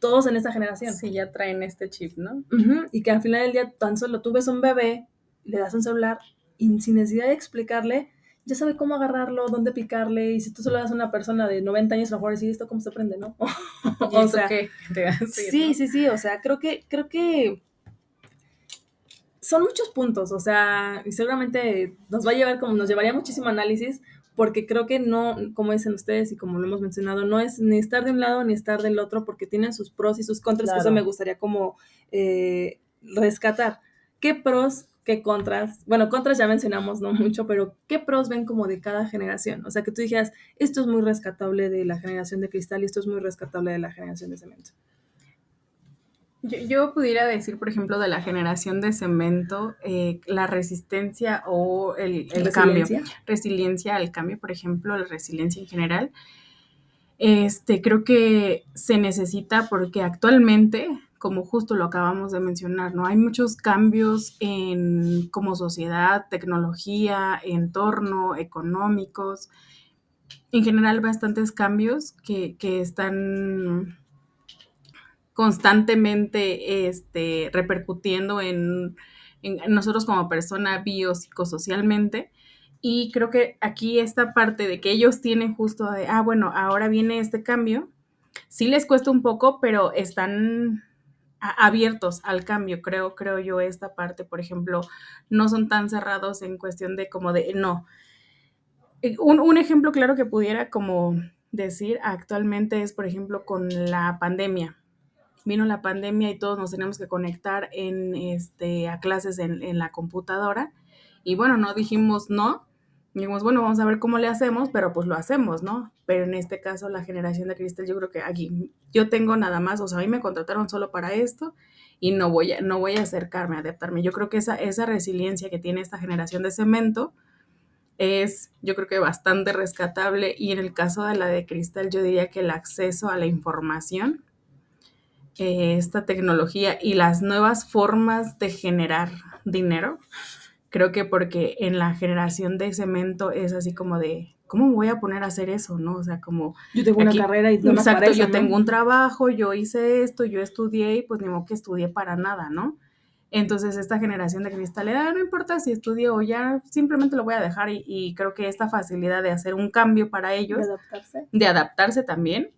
todos en esta generación. Sí, ya traen este chip, ¿no? Uh -huh. Y que al final del día tan solo tú ves un bebé, le das un celular y sin necesidad de explicarle, ya sabe cómo agarrarlo, dónde picarle, y si tú solo das a una persona de 90 años, a lo mejor decir esto cómo se prende, ¿no? [LAUGHS] o sea, qué? [LAUGHS] Decir, sí, ¿no? sí, sí, o sea, creo que, creo que son muchos puntos, o sea, y seguramente nos va a llevar como, nos llevaría muchísimo análisis, porque creo que no, como dicen ustedes y como lo hemos mencionado, no es ni estar de un lado ni estar del otro, porque tienen sus pros y sus contras, claro. que eso me gustaría como eh, rescatar. ¿Qué pros, qué contras? Bueno, contras ya mencionamos, no mucho, pero ¿qué pros ven como de cada generación? O sea, que tú dijeras, esto es muy rescatable de la generación de cristal y esto es muy rescatable de la generación de cemento. Yo, yo, pudiera decir, por ejemplo, de la generación de cemento, eh, la resistencia o el, el cambio, resiliencia al cambio, por ejemplo, la resiliencia en general. Este, creo que se necesita porque actualmente, como justo lo acabamos de mencionar, ¿no? Hay muchos cambios en como sociedad, tecnología, entorno, económicos, en general bastantes cambios que, que están constantemente este, repercutiendo en, nosotros como persona biopsicosocialmente. Y creo que aquí esta parte de que ellos tienen justo de, ah, bueno, ahora viene este cambio, sí les cuesta un poco, pero están abiertos al cambio, creo, creo yo esta parte, por ejemplo, no son tan cerrados en cuestión de como de, no. Un, un ejemplo claro que pudiera como decir actualmente es, por ejemplo, con la pandemia vino la pandemia y todos nos tenemos que conectar en, este, a clases en, en, la computadora. Y bueno, no dijimos no, dijimos, bueno, vamos a ver cómo le hacemos, pero pues lo hacemos, ¿no? Pero en este caso, la generación de cristal, yo creo que aquí yo tengo nada más, o sea, a mí me contrataron solo para esto y no voy a, no voy a acercarme, a adaptarme. Yo creo que esa, esa resiliencia que tiene esta generación de cemento es, yo creo que bastante rescatable. Y en el caso de la de cristal, yo diría que el acceso a la información esta tecnología y las nuevas formas de generar dinero. Creo que porque en la generación de cemento es así como de, ¿cómo me voy a poner a hacer eso? ¿No? O sea, como... Yo tengo aquí, una carrera y no Exacto, para eso, yo ¿no? tengo un trabajo, yo hice esto, yo estudié y pues ni modo que estudié para nada, ¿no? Entonces esta generación de cristal, ah, no importa si estudio o ya, simplemente lo voy a dejar y, y, creo que esta facilidad de hacer un cambio para ellos, De adaptarse. de adaptarse también,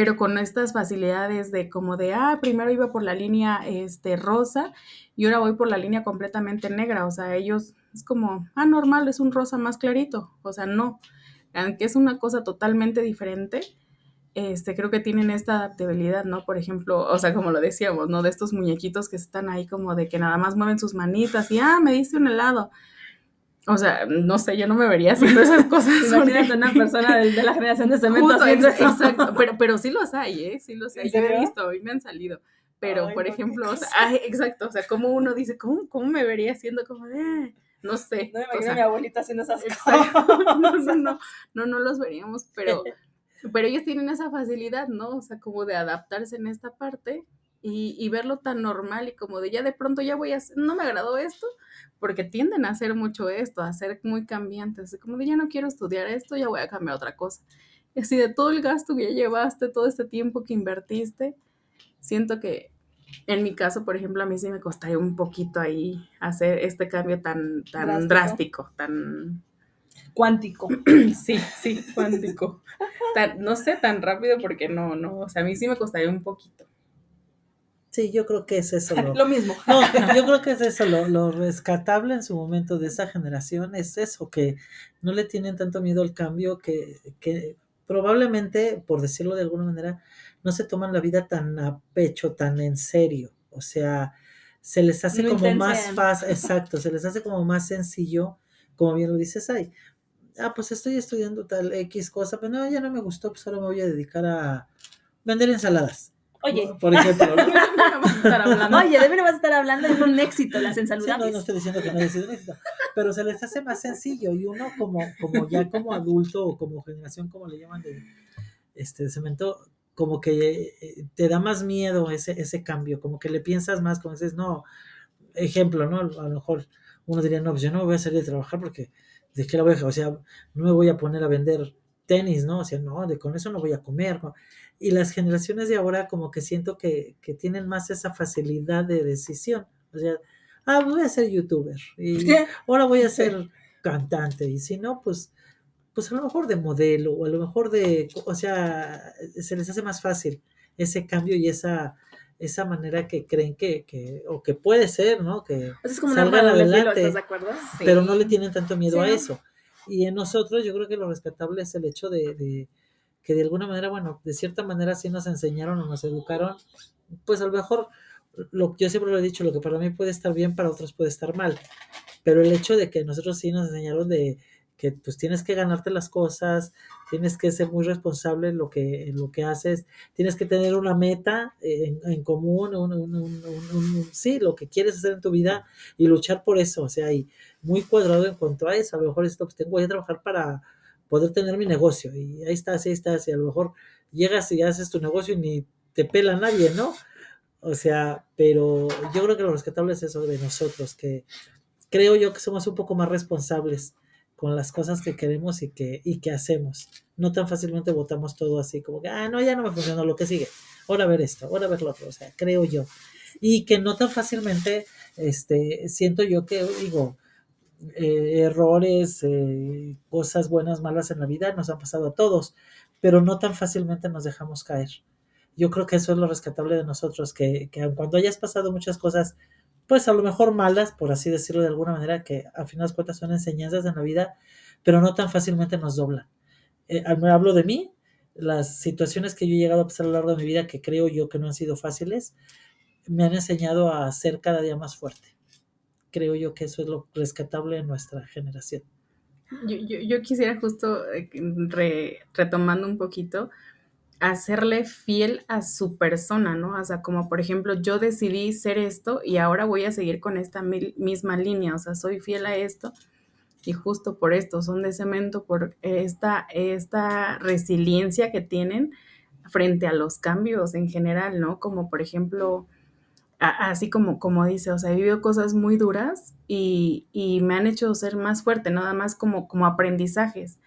pero con estas facilidades de como de, ah, primero iba por la línea este, rosa y ahora voy por la línea completamente negra, o sea, ellos es como, ah, normal, es un rosa más clarito, o sea, no, aunque es una cosa totalmente diferente, este, creo que tienen esta adaptabilidad, ¿no? Por ejemplo, o sea, como lo decíamos, ¿no? De estos muñequitos que están ahí como de que nada más mueven sus manitas y, ah, me diste un helado. O sea, no sé, yo no me vería haciendo esas [LAUGHS] cosas. Imagínate una persona de, de la generación de cemento Justo, haciendo eso. exacto, [LAUGHS] pero, pero sí los hay, ¿eh? Sí los hay, ¿En yo he visto, mí me han salido. Pero, Ay, por no, ejemplo, o sea, ay, exacto, o sea, como uno dice, ¿cómo, cómo me vería haciendo como de, "Ah"? no sé. No me o imagino sea, a mi abuelita haciendo esas cosas. [LAUGHS] No, no, no, no, no los veríamos, pero, pero ellos tienen esa facilidad, ¿no? O sea, como de adaptarse en esta parte y, y verlo tan normal y como de ya de pronto ya voy a hacer, no me agradó esto, porque tienden a hacer mucho esto, a ser muy cambiantes, como de ya no quiero estudiar esto, ya voy a cambiar otra cosa. Y así de todo el gasto que ya llevaste, todo este tiempo que invertiste, siento que en mi caso, por ejemplo, a mí sí me costaría un poquito ahí hacer este cambio tan, tan Drástico. drástico, tan, Cuántico. [CLEARS THROAT] Sí, sí, cuántico. [LAUGHS] Tan- no sé tan rápido porque no, no, o sea, a mí sí me costaría un poquito. Sí, yo creo que es eso. Lo, [LAUGHS] Lo mismo. no, [LAUGHS] yo creo que es eso. Lo, lo rescatable en su momento de esa generación es eso, que no le tienen tanto miedo al cambio, que, que probablemente, por decirlo de alguna manera, no se toman la vida tan a pecho, tan en serio. O sea, se les hace como más fácil, [LAUGHS] exacto, se les hace como más sencillo, como bien lo dices, ay, ah, pues estoy estudiando tal X cosa, pero no, ya no me gustó, pues ahora me voy a dedicar a vender ensaladas. Oye, [LAUGHS] Por ejemplo, [LAUGHS] ¿no? Hablando. oye, de mí no vas a estar hablando de un éxito, las Sí, no, no estoy diciendo que no haya sido un éxito, pero se les hace más sencillo y uno como, como ya como adulto o como generación, como le llaman de, este, de cemento, como que eh, te da más miedo ese, ese cambio, como que le piensas más, como dices, no, ejemplo, ¿no? A lo mejor uno diría, no, pues yo no voy a salir a trabajar porque, ¿de qué la voy a, o sea, no me voy a poner a vender tenis, ¿no? O sea, no, de con eso no voy a comer, ¿no? Y las generaciones de ahora como que siento que, que tienen más esa facilidad de decisión, o sea, ah, voy a ser youtuber y ahora voy a ser cantante y si no, pues, pues a lo mejor de modelo o a lo mejor de, o sea, se les hace más fácil ese cambio y esa, esa manera que creen que, que o que puede ser, ¿no? Que, es como una salgan filo, adelante. ¿estás de acuerdo? Sí. pero no le tienen tanto miedo a eso. Y en nosotros yo creo que lo rescatable es el hecho de, de que de alguna manera, bueno, de cierta manera sí nos enseñaron o nos educaron, pues a lo mejor, lo, yo siempre lo he dicho, lo que para mí puede estar bien, para otros puede estar mal, pero el hecho de que nosotros sí nos enseñaron de que pues tienes que ganarte las cosas, tienes que ser muy responsable en lo que, en lo que haces, tienes que tener una meta en, común, un- un- sí, lo que quieres hacer en tu vida y luchar por eso, o sea, y muy cuadrado en cuanto a eso, a lo mejor esto, pues tengo que trabajar para poder tener mi negocio, y ahí estás, ahí estás, y a lo mejor llegas y haces tu negocio y ni te pela nadie, ¿no? O sea, pero yo creo que lo rescatable es eso de nosotros, que creo yo que somos un poco más responsables con las cosas que queremos y que, y que hacemos. No tan fácilmente votamos todo así, como que, ah, no, ya no me funcionó lo que sigue. Ahora ver esto, ahora ver lo otro, o sea, creo yo. Y que no tan fácilmente, este, siento yo que, digo, eh, errores, eh, cosas buenas, malas en la vida nos han pasado a todos, pero no tan fácilmente nos dejamos caer. Yo creo que eso es lo rescatable de nosotros, que, que cuando hayas pasado muchas cosas, pues a lo mejor malas, por así decirlo de alguna manera, que a fin de cuentas son enseñanzas en la vida, pero no tan fácilmente nos doblan. Eh, hablo de mí, las situaciones que yo he llegado a pasar a lo largo de mi vida, que creo yo que no han sido fáciles, me han enseñado a ser cada día más fuerte. Creo yo que eso es lo rescatable en nuestra generación. Yo, yo, yo quisiera justo, eh, re- retomando un poquito, hacerle fiel a su persona, ¿no? O sea, como por ejemplo, yo decidí ser esto y ahora voy a seguir con esta misma línea, o sea, soy fiel a esto y justo por esto son de cemento, por esta, esta resiliencia que tienen frente a los cambios en general, ¿no? Como por ejemplo, a- así como, como dice, o sea, he vivido cosas muy duras y, y me han hecho ser más fuerte, nada más como, como aprendizajes.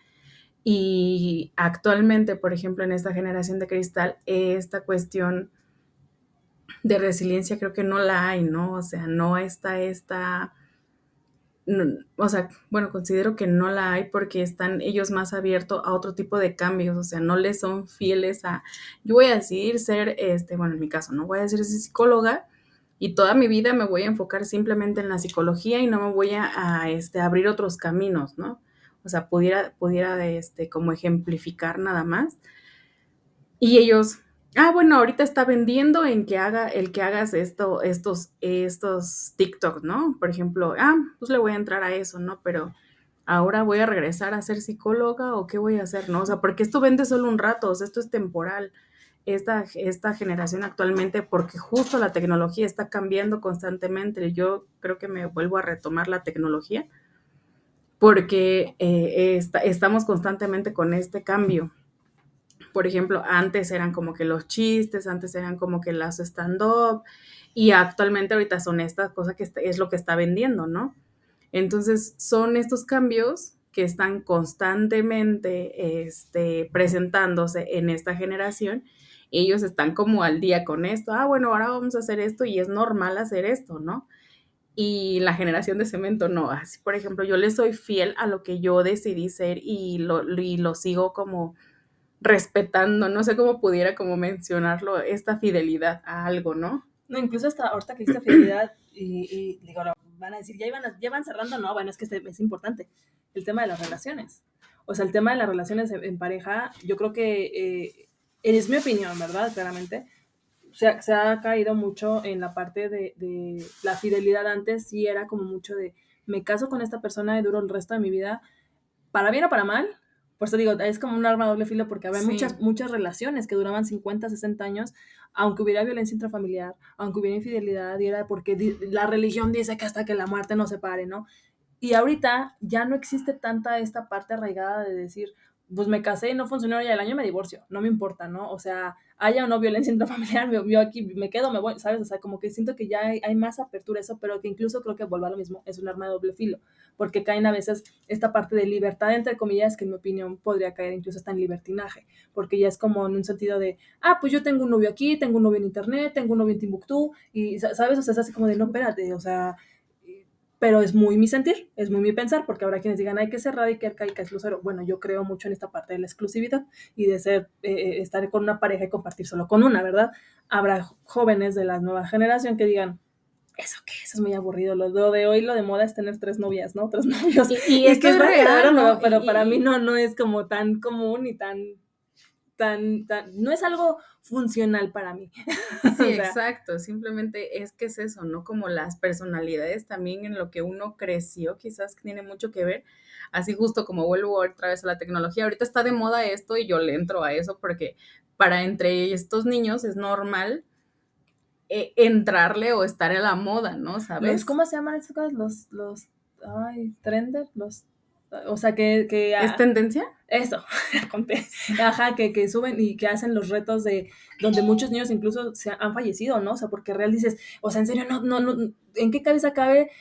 Y actualmente, por ejemplo, en esta generación de cristal, esta cuestión de resiliencia creo que no la hay, ¿no? O sea, no está esta, no, o sea, bueno, considero que no la hay porque están ellos más abiertos a otro tipo de cambios, o sea, no les son fieles a, yo voy a decidir ser, este, bueno, en mi caso, no voy a ser psicóloga y toda mi vida me voy a enfocar simplemente en la psicología y no me voy a, este, abrir otros caminos, ¿no? O sea, pudiera, pudiera, este, como ejemplificar nada más. Y ellos, ah, bueno, ahorita está vendiendo en que haga, el que hagas esto, estos, estos TikTok, ¿no? Por ejemplo, ah, pues le voy a entrar a eso, ¿no? Pero ahora voy a regresar a ser psicóloga o qué voy a hacer, ¿no? O sea, porque esto vende solo un rato, o sea, esto es temporal. Esta, esta generación actualmente, porque justo la tecnología está cambiando constantemente. Yo creo que me vuelvo a retomar la tecnología porque eh, está, estamos constantemente con este cambio por ejemplo, antes eran como que los chistes, antes eran como que las stand-up y actualmente ahorita son estas cosas que es lo que está vendiendo, ¿no? Entonces son estos cambios que están constantemente este, presentándose en esta generación. Ellos están como al día con esto. Ah, bueno, ahora vamos a hacer esto y es normal hacer esto, ¿no? Y la generación de cemento no. Así, por ejemplo, yo le soy fiel a lo que yo decidí ser y lo, y lo sigo como respetando, no sé cómo pudiera como mencionarlo, esta fidelidad a algo, ¿no? No, incluso hasta ahorita que esta fidelidad y, digo, van a decir, ya, iban, ya van cerrando, no, bueno, es que es importante, el tema de las relaciones. O sea, el tema de las relaciones en, en pareja, yo creo que, eh, es mi opinión, ¿verdad? Claramente, se ha, se ha, caído mucho en la parte de, de la fidelidad antes, sí era como mucho de, me caso con esta persona y duro el resto de mi vida, para bien o para mal, por eso digo, es como un arma doble filo porque había sí. muchas, muchas relaciones que duraban 50, 60 años, aunque hubiera violencia intrafamiliar, aunque hubiera infidelidad, y era porque la religión dice que hasta que la muerte no se pare, ¿no? Y ahorita ya no existe tanta esta parte arraigada de decir, pues me casé y no funcionó ya el año me divorcio, no me importa, ¿no? O sea, haya o no violencia intrafamiliar, [LAUGHS] yo aquí me quedo, me voy, ¿sabes? O sea, como que siento que ya hay, hay más apertura a eso, pero que incluso creo que vuelva a lo mismo, es un arma de doble filo, porque caen a veces esta parte de libertad, entre comillas, que en mi opinión podría caer incluso hasta en libertinaje, porque ya es como en un sentido de, ah, pues yo tengo un novio aquí, tengo un novio en internet, tengo un novio en Timbuktu, y, ¿sabes? O sea, es así como de, no, espérate, o sea, pero es muy mi sentir, es muy mi pensar, porque habrá quienes digan hay que ser radical y que es lucero. Bueno, yo creo mucho en esta parte de la exclusividad y de ser, eh, estar con una pareja y compartir solo con una, ¿verdad? Habrá jóvenes de la nueva generación que digan, ¿eso qué? Eso es muy aburrido. Lo, lo de hoy, lo de moda es tener tres novias, ¿no? Tres [LAUGHS] novios. Y, y es que es real, ¿no? Pero y, para mí no, no es como tan común y tan Tan, tan, no es algo funcional para mí. [LAUGHS] Sí, o sea, exacto, simplemente es que es eso, ¿no? Como las personalidades también en lo que uno creció, quizás tiene mucho que ver. Así justo como vuelvo otra vez a la tecnología, ahorita está de moda esto y yo le entro a eso porque para entre estos niños es normal eh, entrarle o estar en la moda, ¿no? ¿Sabes? ¿Cómo se llaman estos cosas? Los, los, ay, trender, los o sea, que... que ¿Es tendencia? Eso, [LAUGHS] ajá, que, que, suben y que hacen los retos de donde muchos niños incluso se han fallecido, ¿no? O sea, porque real dices, o sea, en serio, no, no, no, ¿en qué cabeza cabe?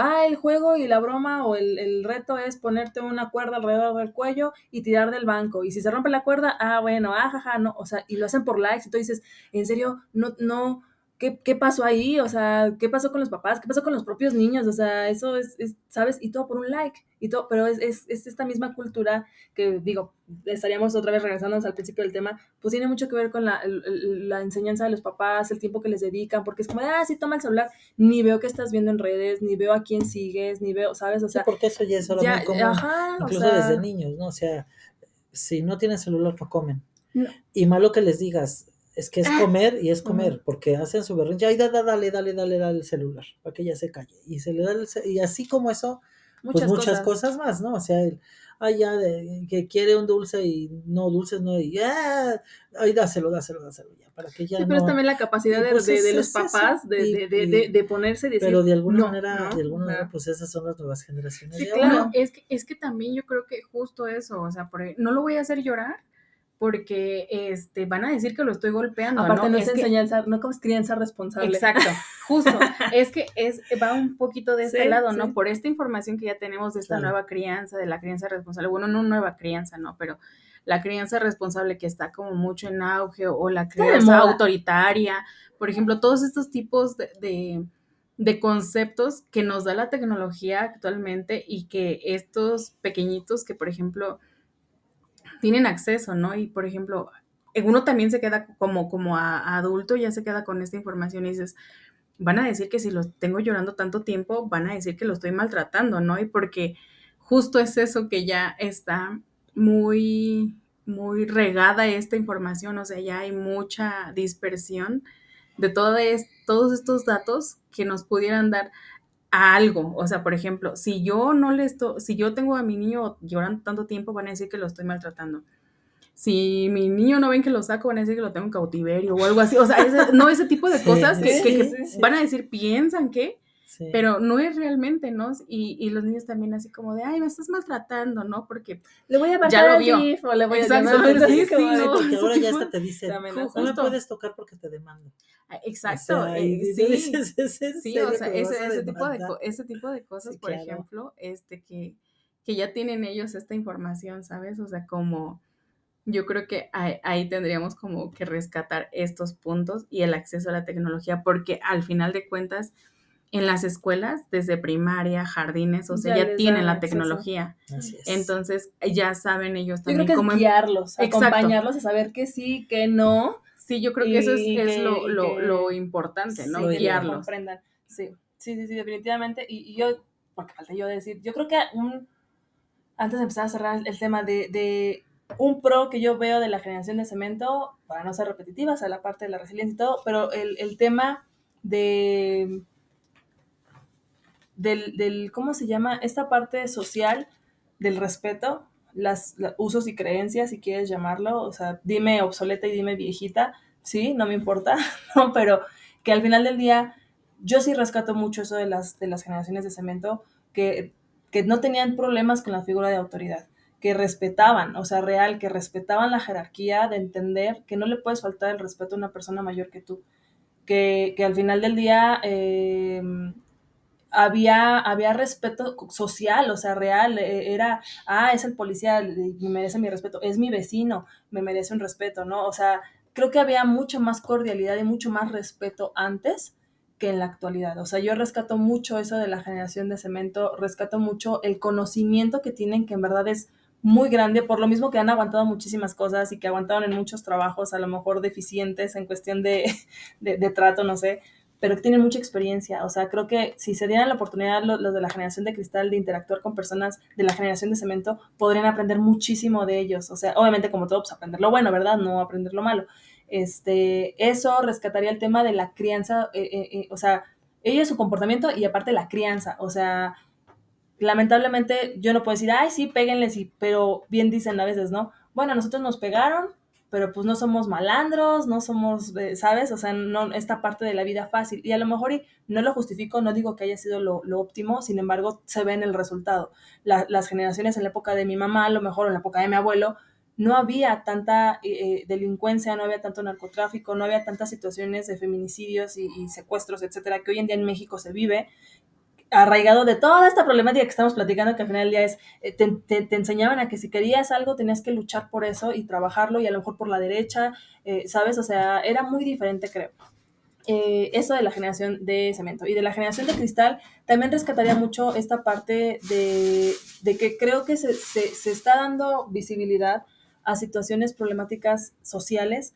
Ah, el juego y la broma o el, el reto es ponerte una cuerda alrededor del cuello y tirar del banco. Y si se rompe la cuerda, ah, bueno, ah, jaja, no, o sea, y lo hacen por likes y tú dices, en serio, no, no, ¿Qué, ¿qué, pasó ahí? O sea, ¿qué pasó con los papás? ¿Qué pasó con los propios niños? O sea, eso es, es ¿sabes? Y todo por un like. Y todo, pero es, es, es, esta misma cultura que, digo, estaríamos otra vez regresándonos al principio del tema, pues tiene mucho que ver con la, la enseñanza de los papás, el tiempo que les dedican, porque es como, ah, sí, toma el celular, ni veo qué estás viendo en redes, ni veo a quién sigues, ni veo, ¿sabes? O sea, sí, porque eso ya es algo muy común, ajá, incluso o sea, desde niños, ¿no? O sea, si no tienen celular, no comen. No. Y malo que les digas, es que es comer y es comer, porque hacen su berrinche, ay, dale, dale, dale, dale, dale el celular, para que ella se calle. Y se le da el y así como eso, muchas pues muchas cosas. cosas más, ¿no? O sea, el, ay, ya, de, que quiere un dulce y no, dulces no, y ya, ay, dáselo, dáselo, dáselo, ya, para que ya sí, pero no... es también la capacidad de, pues de, de, los papás de, y, de, de, de, ponerse y decir, Pero de alguna no, manera, no, de alguna manera, pues esas son las nuevas generaciones. Sí, claro, es que, es que también yo creo que justo eso, o sea, por, no lo voy a hacer llorar, porque este, van a decir que lo estoy golpeando. Aparte no, no es, es enseñanza, que... no como crianza responsable. Exacto, justo. [LAUGHS] es que es, va un poquito de este sí, lado, ¿no? Por esta información que ya tenemos de esta claro. nueva crianza, de la crianza responsable. Bueno, no nueva crianza, ¿no? Pero la crianza responsable que está como mucho en auge o la crianza autoritaria, por ejemplo, todos estos tipos de, de, de conceptos que nos da la tecnología actualmente y que estos pequeñitos que, por ejemplo, tienen acceso, ¿no? Y, por ejemplo, uno también se queda como, como a, adulto, ya se queda con esta información y dices, van a decir que si lo tengo llorando tanto tiempo, van a decir que lo estoy maltratando, ¿no? Y porque justo es eso que ya está muy, muy regada esta información, o sea, ya hay mucha dispersión de todo todos estos datos que nos pudieran dar a algo. O sea, por ejemplo, si yo no le estoy, si yo tengo a mi niño llorando tanto tiempo, van a decir que lo estoy maltratando. Si mi niño no ven que lo saco, van a decir que lo tengo en cautiverio o algo así. O sea, ese- no ese tipo de Sí, cosas que, sí, que- que sí, sí. van a decir, piensan que, Sí. pero no es realmente, ¿no? Y, y los niños también así como de, ay, me estás maltratando, ¿no? Porque Le voy a al vio. DIF o le voy a Exacto, llamar al sí, sí, no. porque [LAUGHS] ahora ya hasta te dicen, no me puedes tocar porque te demando. ah, exacto, O sea, eh, sí. dices, [LAUGHS] ¿es en Sí, o sea, ese, a ese tipo de, ese tipo de cosas, Sí, por claro. ejemplo, este que, que ya tienen ellos esta información, ¿sabes? O sea, como yo creo que ahí, ahí tendríamos como que rescatar estos puntos y el acceso a la tecnología, porque al final de cuentas, en las escuelas, desde primaria, jardines, o sea, Ya tienen la acceso. tecnología. Así es. Entonces, ya saben ellos Yo creo también que es cómo... em- guiarlos, Exacto. acompañarlos a saber que sí, que no. Sí, yo creo que eso es, es lo, lo, que- lo importante, ¿no? Sí, Guiarlos. comprendan. Sí, sí, sí, sí, definitivamente. Y, y yo, porque falta yo decir, yo creo que un, antes de empezar a cerrar el tema de, de un pro que yo veo de la generación de cemento, para no ser repetitivas, a la parte de la resiliencia y todo, pero el, el tema de del, del, ¿cómo se llama? Esta parte social del respeto, las, usos y creencias, si quieres llamarlo, o sea, dime obsoleta y dime viejita, sí, no me importa, [LAUGHS] ¿no? pero que al final del día yo sí rescato mucho eso de las, de las generaciones de cemento, que, que no tenían problemas con la figura de autoridad, que respetaban, o sea, real, que respetaban la jerarquía de entender que no le puedes faltar el respeto a una persona mayor que tú, que, que al final del día eh, había, había respeto social, o sea, real, eh, era, ah, es el policía, me merece mi respeto, es mi vecino, me merece un respeto, ¿no? O sea, creo que había mucha más cordialidad y mucho más respeto antes que en la actualidad. O sea, yo rescato mucho eso de la generación de cemento, rescato mucho el conocimiento que tienen, que en verdad es muy grande, por lo mismo que han aguantado muchísimas cosas y que aguantaron en muchos trabajos, a lo mejor deficientes en cuestión de, [LAUGHS] de, de trato, no sé, pero tienen mucha experiencia. O sea, creo que si se dieran la oportunidad los, de la generación de cristal de interactuar con personas de la generación de cemento, podrían aprender muchísimo de ellos. O sea, obviamente como todo, pues aprender lo bueno, ¿verdad? No aprender lo malo. Este, eso rescataría el tema de la crianza, eh, eh, eh, o sea, ellos su comportamiento y aparte la crianza. O sea, lamentablemente yo no puedo decir, ay, sí, péguenles, y, pero bien dicen a veces, ¿no? Bueno, nosotros nos pegaron, pero pues no somos malandros, no somos, eh, ¿sabes? O sea, no esta parte de la vida fácil. Y a lo mejor y no lo justifico, no digo que haya sido lo, lo óptimo, sin embargo, se ve en el resultado. La, las generaciones en la época de mi mamá, a lo mejor en la época de mi abuelo, no había tanta eh, delincuencia, no había tanto narcotráfico, no había tantas situaciones de feminicidios y secuestros, etcétera, que hoy en día en México se vive arraigado de toda esta problemática que estamos platicando, que al final del día es, eh, te, te, enseñaban a que si querías algo tenías que luchar por eso y trabajarlo y a lo mejor por la derecha, eh, ¿sabes? O sea, era muy diferente, creo. Eh, eso de la generación de cemento y de la generación de cristal también rescataría mucho esta parte de, de que creo que se, se, se, está dando visibilidad a situaciones problemáticas sociales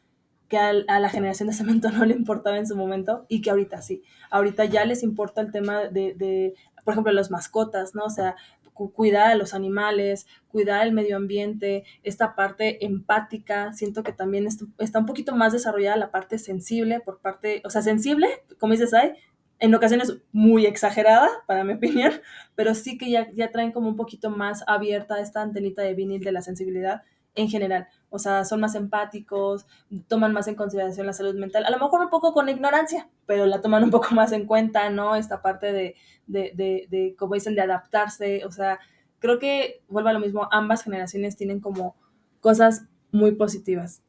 que a, la generación de cemento [LAUGHS] no le importaba en su momento y que ahorita sí. Ahorita ya les importa el tema de, de por ejemplo, las mascotas, ¿no? O sea, cu cuidar a los animales, cuidar el medio ambiente, esta parte empática, siento que también está, está un poquito más desarrollada la parte sensible por parte, o sea, sensible, como dices, hay, en ocasiones muy exagerada, para mi opinión, [LAUGHS] pero sí que ya, ya traen como un poquito más abierta esta antenita de vinil de la sensibilidad en general. O sea, son más empáticos, toman más en consideración la salud mental, a lo mejor un poco con ignorancia, pero la toman un poco más en cuenta, ¿no? Esta parte de, de, de, de como dicen, de adaptarse. O sea, creo que, vuelvo a lo mismo, ambas generaciones tienen como cosas muy positivas.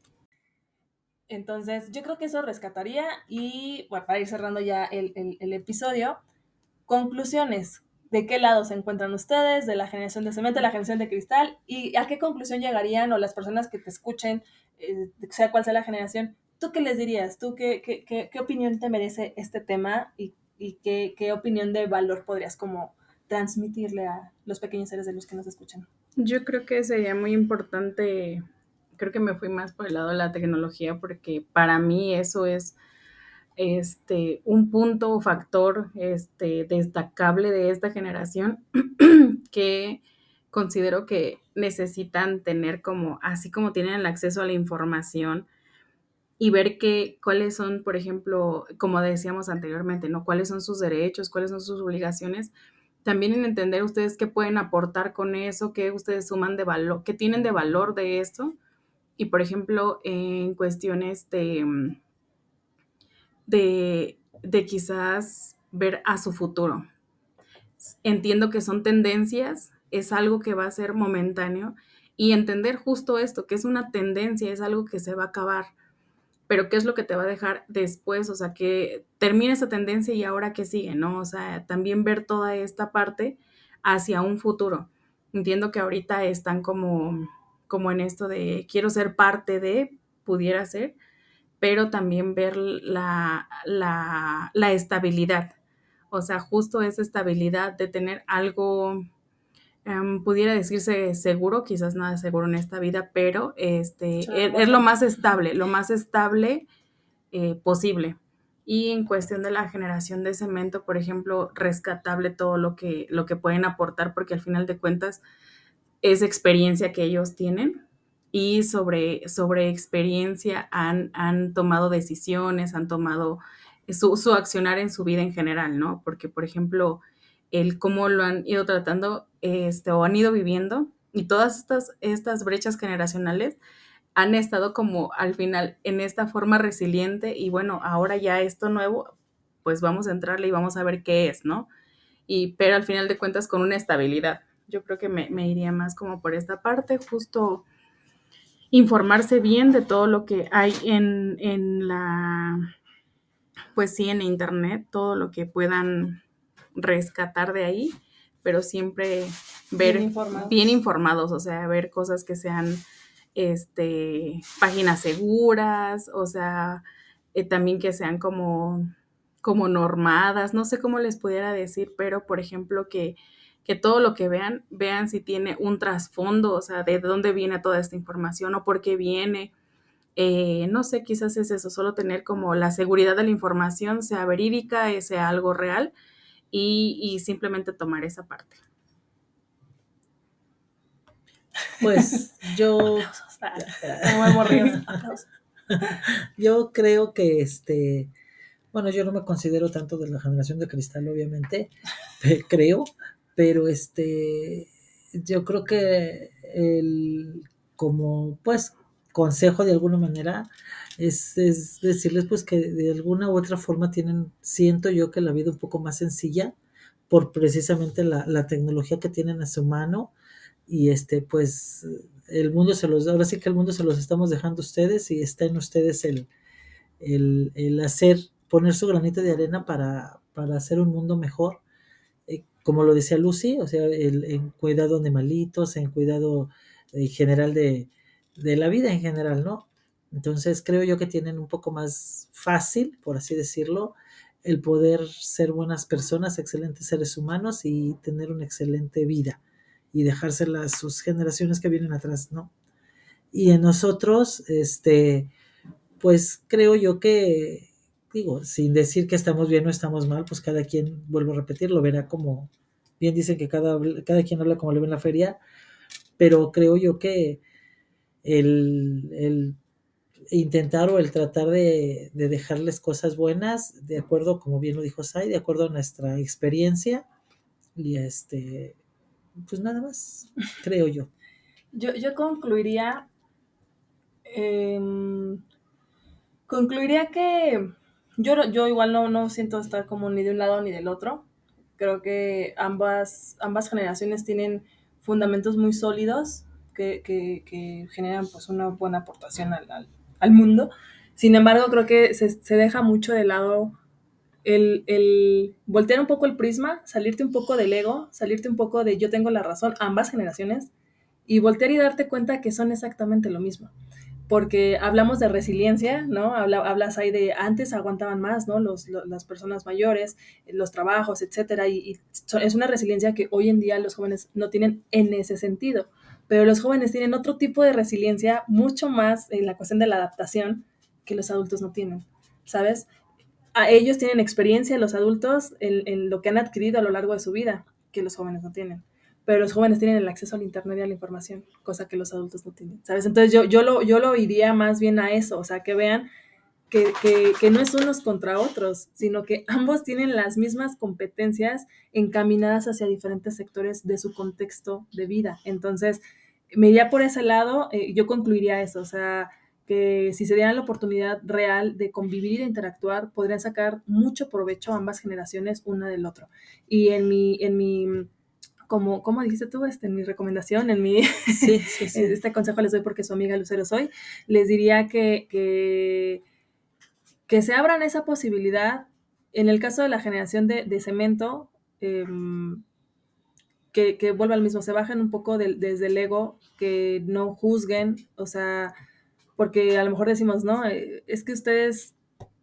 Entonces, yo creo que eso rescataría y, bueno, para ir cerrando ya el, el, el episodio, conclusiones. De qué lado se encuentran ustedes, de la generación de cemento, de la generación de cristal, y a qué conclusión llegarían o las personas que te escuchen, eh, sea cual sea la generación, ¿tú qué les dirías? ¿Tú qué, qué, qué, qué opinión te merece este tema y, y qué, qué, opinión de valor podrías como transmitirle a los pequeños seres de luz que nos escuchan? Yo creo que sería muy importante, creo que me fui más por el lado de la tecnología porque para mí eso es este, un punto o factor este, destacable de esta generación [CLEARS THROAT] que considero que necesitan tener como, así como tienen el acceso a la información y ver que, cuáles son, por ejemplo, como decíamos anteriormente, ¿no? Cuáles son sus derechos, cuáles son sus obligaciones. También en entender ustedes qué pueden aportar con eso, qué ustedes suman de valor, qué tienen de valor de esto. Y, por ejemplo, en cuestiones de de, de quizás ver a su futuro. Entiendo que son tendencias, es algo que va a ser momentáneo y entender justo esto, que es una tendencia, es algo que se va a acabar, pero qué es lo que te va a dejar después, o sea, que termine esa tendencia y ahora qué sigue, ¿no? O sea, también ver toda esta parte hacia un futuro. Entiendo que ahorita están como, como en esto de quiero ser parte de, pudiera ser, pero también ver la, la, la estabilidad. O sea, justo esa estabilidad de tener algo, um, pudiera decirse seguro, quizás nada seguro en esta vida, pero este, es, es, lo más estable, lo más estable eh, posible. Y en cuestión de la generación de cemento, por ejemplo, rescatable todo lo que, lo que pueden aportar, porque al final de cuentas es experiencia que ellos tienen y sobre, sobre experiencia han, han tomado decisiones, han tomado su, su, accionar en su vida en general, ¿no? Porque, por ejemplo, el cómo lo han ido tratando este, o han ido viviendo y todas estas, estas brechas generacionales han estado como al final en esta forma resiliente y bueno, ahora ya esto nuevo, pues vamos a entrarle y vamos a ver qué es, ¿no? Y, pero al final de cuentas con una estabilidad. Yo creo que me, me iría más como por esta parte, justo informarse bien de todo lo que hay en, en la, pues sí, en internet, todo lo que puedan rescatar de ahí, pero siempre ver Bien informados. bien informados, o sea, ver cosas que sean este páginas seguras, o sea, eh, también que sean como como normadas, no sé cómo les pudiera decir, pero por ejemplo que que todo lo que vean, vean si tiene un trasfondo, o sea, de dónde viene toda esta información o por qué viene. Eh, no sé, quizás es eso, solo tener como la seguridad de la información, sea verídica, sea algo real, y, y simplemente tomar esa parte. Pues [LAUGHS] yo... [LAUGHS] yo creo que este... Bueno, yo no me considero tanto de la generación de cristal, obviamente, [LAUGHS] creo, pero este, yo creo que el, como pues consejo de alguna manera es, es, decirles pues que de alguna u otra forma tienen, siento yo que la vida un poco más sencilla por precisamente la, la tecnología que tienen a su mano y este pues el mundo se los, ahora sí que el mundo se los estamos dejando a ustedes y está en ustedes el, el, el hacer, poner su granito de arena para, para hacer un mundo mejor como lo decía Lucy, o sea, el, en cuidado de malitos, en cuidado en general de, de, la vida en general, ¿no? Entonces creo yo que tienen un poco más fácil, por así decirlo, el poder ser buenas personas, excelentes seres humanos y tener una excelente vida y dejársela a sus generaciones que vienen atrás, ¿no? Y en nosotros, este, pues creo yo que sin decir que estamos bien o estamos mal, pues cada quien, vuelvo a repetir, lo verá como, bien dicen que cada, cada quien habla como le ve en la feria, pero creo yo que el, el intentar o el tratar de, de, dejarles cosas buenas, de acuerdo, como bien lo dijo Sai, de acuerdo a nuestra experiencia, y este, pues nada más, creo yo. Yo, yo concluiría, eh, concluiría que yo, yo igual no, no siento estar como ni de un lado ni del otro. Creo que ambas, ambas generaciones tienen fundamentos muy sólidos que, que, generan pues una buena aportación al, al, al, mundo. Sin embargo, creo que se, se deja mucho de lado el, el, voltear un poco el prisma, salirte un poco del ego, salirte un poco de yo tengo la razón, ambas generaciones, y voltear y darte cuenta que son exactamente lo mismo. Porque hablamos de resiliencia, ¿no? Habla, hablas ahí de antes aguantaban más, ¿no? Los, lo, las personas mayores, los trabajos, etcétera, y, es una resiliencia que hoy en día los jóvenes no tienen en ese sentido. Pero los jóvenes tienen otro tipo de resiliencia mucho más en la cuestión de la adaptación que los adultos no tienen, ¿sabes? A ellos tienen experiencia, los adultos, en lo que han adquirido a lo largo de su vida, que los jóvenes no tienen pero los jóvenes tienen el acceso al Internet y a la información, cosa que los adultos no tienen, ¿sabes? Entonces yo, yo, lo, yo lo iría más bien a eso, o sea, que vean que, que, que, no es unos contra otros, sino que ambos tienen las mismas competencias encaminadas hacia diferentes sectores de su contexto de vida. Entonces, me iría por ese lado, eh, yo concluiría eso, o sea, que si se dieran la oportunidad real de convivir de interactuar, podrían sacar mucho provecho ambas generaciones una del otro. Y en mi, en mi como, como dijiste tú, este, en mi recomendación, en mi, [LAUGHS] sí, sí, sí. este consejo les doy porque su amiga Lucero soy, les diría que, que, que, se abran esa posibilidad. En el caso de la generación de, de cemento, eh, que, que, vuelva al mismo, se bajen un poco de, desde el ego, que no juzguen, o sea, porque a lo mejor decimos, no, eh, es que ustedes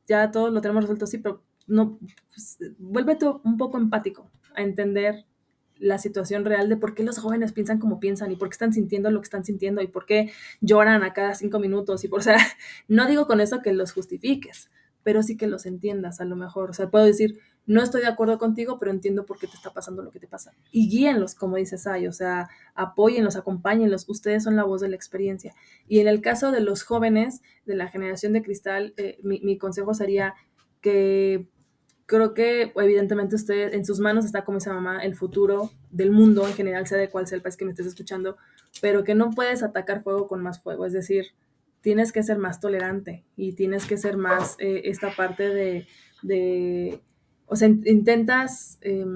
ya todos lo tenemos resuelto, sí, pero no, pues, vuélvete un poco empático a entender la situación real de por qué los jóvenes piensan como piensan y por qué están sintiendo lo que están sintiendo y por qué lloran a cada cinco minutos y por, o sea, [LAUGHS] no digo con eso que los justifiques, pero sí que los entiendas a lo mejor, o sea, puedo decir, no estoy de acuerdo contigo, pero entiendo por qué te está pasando lo que te pasa. Y guíenlos, como dices Ay, o sea, apóyenlos, acompáñenlos, ustedes son la voz de la experiencia. Y en el caso de los jóvenes de la generación de cristal, eh, mi, mi consejo sería que creo que evidentemente usted en sus manos está como esa mamá el futuro del mundo en general, sea de cuál sea el país que me estés escuchando, pero que no puedes atacar fuego con más fuego, es decir, tienes que ser más tolerante y tienes que ser más eh, esta parte de, de, o sea, intentas eh,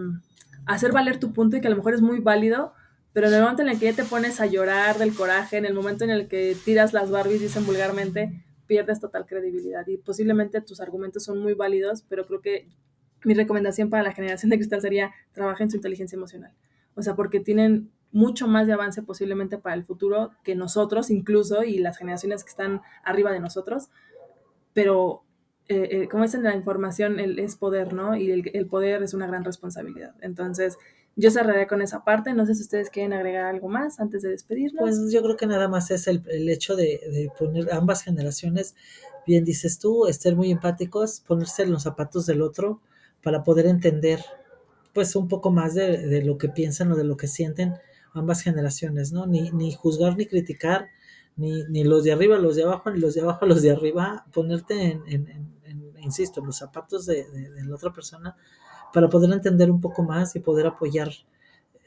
hacer valer tu punto y que a lo mejor es muy válido, pero en el momento en el que te pones a llorar del coraje, en el momento en el que tiras las Barbies, dicen vulgarmente, pierdes total credibilidad y posiblemente tus argumentos son muy válidos, pero creo que mi recomendación para la generación de cristal sería trabajen su inteligencia emocional. O sea, porque tienen mucho más de avance posiblemente para el futuro que nosotros incluso y las generaciones que están arriba de nosotros, pero eh, eh, como dicen la información el, es poder, ¿no? Y el, poder es una gran responsabilidad. Entonces, yo cerraré con esa parte. No sé si ustedes quieren agregar algo más antes de despedirnos. Pues yo creo que nada más es el, el hecho de, de, poner ambas generaciones, bien dices tú, estar muy empáticos, ponerse en los zapatos del otro para poder entender pues un poco más de, de lo que piensan o de lo que sienten ambas generaciones, ¿no? Ni, ni juzgar ni criticar, ni, ni, los de arriba, los de abajo, ni los de abajo, [LAUGHS] los de arriba, ponerte en, en, en, en insisto, los zapatos de, de, de, la otra persona para poder entender un poco más y poder apoyar,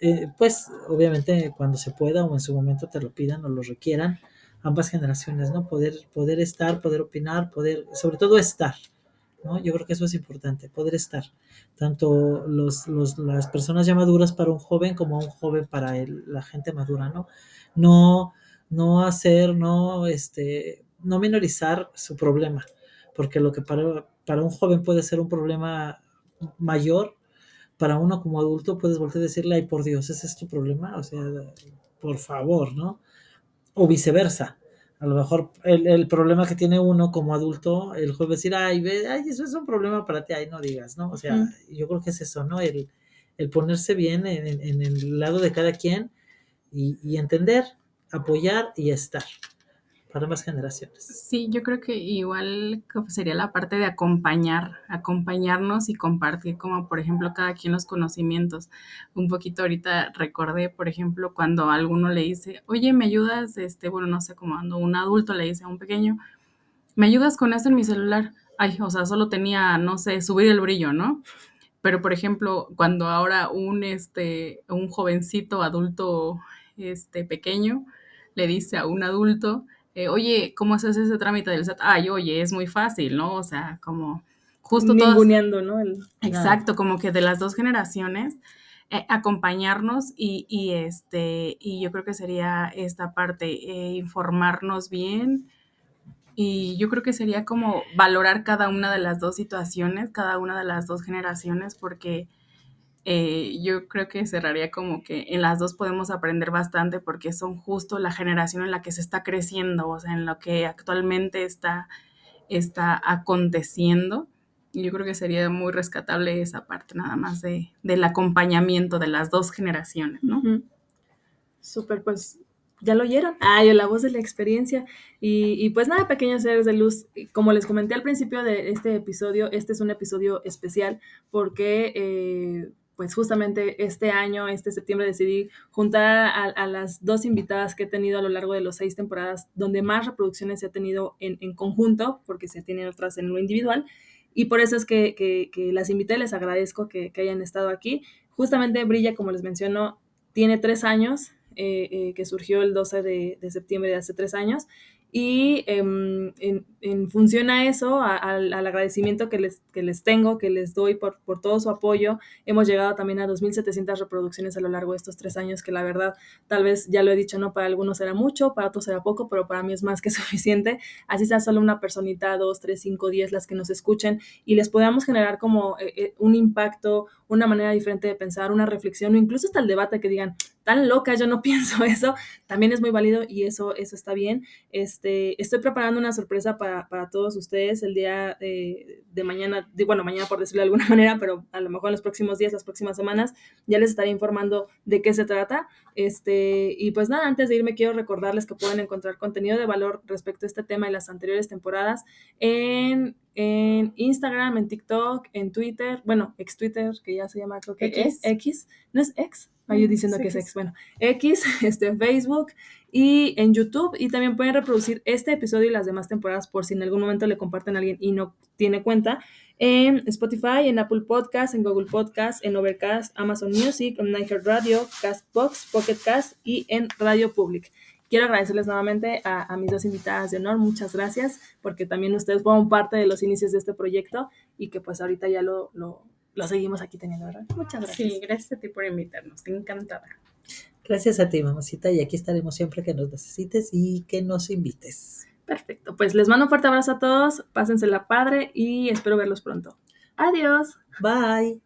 eh, pues obviamente cuando se pueda o en su momento te lo pidan o lo requieran, ambas generaciones, ¿no? Poder, poder estar, poder opinar, poder, sobre todo estar, ¿no? Yo creo que eso es importante, poder estar. Tanto los, los, las personas ya maduras para un joven como un joven para el, la gente madura, ¿no? No, no hacer, no, este, no minorizar su problema, porque lo que para, para un joven puede ser un problema mayor, para uno como adulto puedes volver a decirle, ay, por Dios, ese es tu problema, o sea, por favor, ¿no? O viceversa. A lo mejor el, el problema que tiene uno como adulto, el joven decir, ay, ve, ay, eso es un problema para ti, ay, no digas, ¿no? O sea, mm. yo creo que es eso, ¿no? El, el ponerse bien en, en, en, el lado de cada quien y, y entender, apoyar y estar más generaciones. Sí, yo creo que igual sería la parte de acompañar, acompañarnos y compartir, como por ejemplo cada quien los conocimientos. Un poquito ahorita recordé, por ejemplo, cuando alguno le dice, oye, ¿me ayudas? Este, bueno, no sé, como cuando un adulto le dice a un pequeño, ¿me ayudas con esto en mi celular? Ay, o sea, solo tenía, no sé, subir el brillo, ¿no? Pero, por ejemplo, cuando ahora un, este, un jovencito adulto, este, pequeño, le dice a un adulto, eh, oye, ¿cómo haces ese trámite del SAT? Ay, oye, es muy fácil, ¿no? O sea, como justo Ninguneando, ¿no? El... Exacto, como que de las dos generaciones, eh, acompañarnos y, y, este, y yo creo que sería esta parte, eh, informarnos bien Y yo creo que sería como valorar cada una de las dos situaciones, cada una de las dos generaciones, porque eh, yo creo que cerraría como que en las dos podemos aprender bastante porque son justo la generación en la que se está creciendo, o sea, en lo que actualmente está, está aconteciendo. Yo creo que sería muy rescatable esa parte nada más de, del acompañamiento de las dos generaciones, ¿no? Súper, pues ya lo oyeron. Ay, la voz de la experiencia. Y, y, pues nada, pequeños seres de luz, como les comenté al principio de este episodio, este es un episodio especial porque eh, pues justamente este año, este septiembre, decidí juntar a, las dos invitadas que he tenido a lo largo de los seis temporadas, donde más reproducciones se ha tenido en, en conjunto, porque se tienen otras en lo individual. Y por eso es que, que, las invité, les agradezco que, hayan estado aquí. Justamente Brilla, como les menciono, tiene tres años, eh, eh, que surgió el 12 de, de, septiembre de hace tres años. Y eh, en, función a eso, al agradecimiento que les, que les tengo, que les doy por, por todo su apoyo, hemos llegado también a 2.700 reproducciones a lo largo de estos tres años, que la verdad, tal vez ya lo he dicho, no para algunos será mucho, para otros será poco, pero para mí es más que [LAUGHS] suficiente. Así sea solo una personita, dos, tres, cinco, diez, las que nos escuchen y les podamos generar como eh, un impacto, una manera diferente de pensar, una reflexión o incluso hasta el debate que digan, tan loca, yo no [LAUGHS] pienso eso, también es muy válido y eso, eso está bien. Este, estoy preparando una sorpresa para, para todos ustedes el día de, de mañana, bueno, mañana por decirlo de alguna [LAUGHS] manera, pero a lo mejor en los próximos días, las próximas semanas, ya les estaré informando de qué se trata. Este, y pues nada, antes de irme quiero recordarles que pueden encontrar contenido de valor respecto a este tema y las anteriores temporadas en en Instagram, en TikTok, en Twitter, bueno, ex Twitter, que ya se llama, creo que X, es X, no es ex, yo diciendo sí, que es ex, bueno, X, [LAUGHS] este, Facebook y en YouTube, y también pueden reproducir este episodio y las demás temporadas por si en algún momento le comparten a alguien y no tiene cuenta, en Spotify, en Apple Podcast, en Google Podcast, en Overcast, Amazon Music, en Niger Radio, Castbox, Pocket Cast y en Radio Public quiero agradecerles nuevamente a, a, mis dos invitadas de honor, muchas gracias, porque también ustedes fueron parte de los inicios de este proyecto y que pues ahorita ya lo, lo, lo seguimos aquí teniendo, ¿verdad? Muchas gracias. Sí, gracias a ti por invitarnos, encantada. Gracias a ti, mamacita, y aquí estaremos siempre que nos necesites y que nos invites. Perfecto, pues les mando un fuerte abrazo a todos, pásensela padre y espero verlos pronto. Adiós. Bye.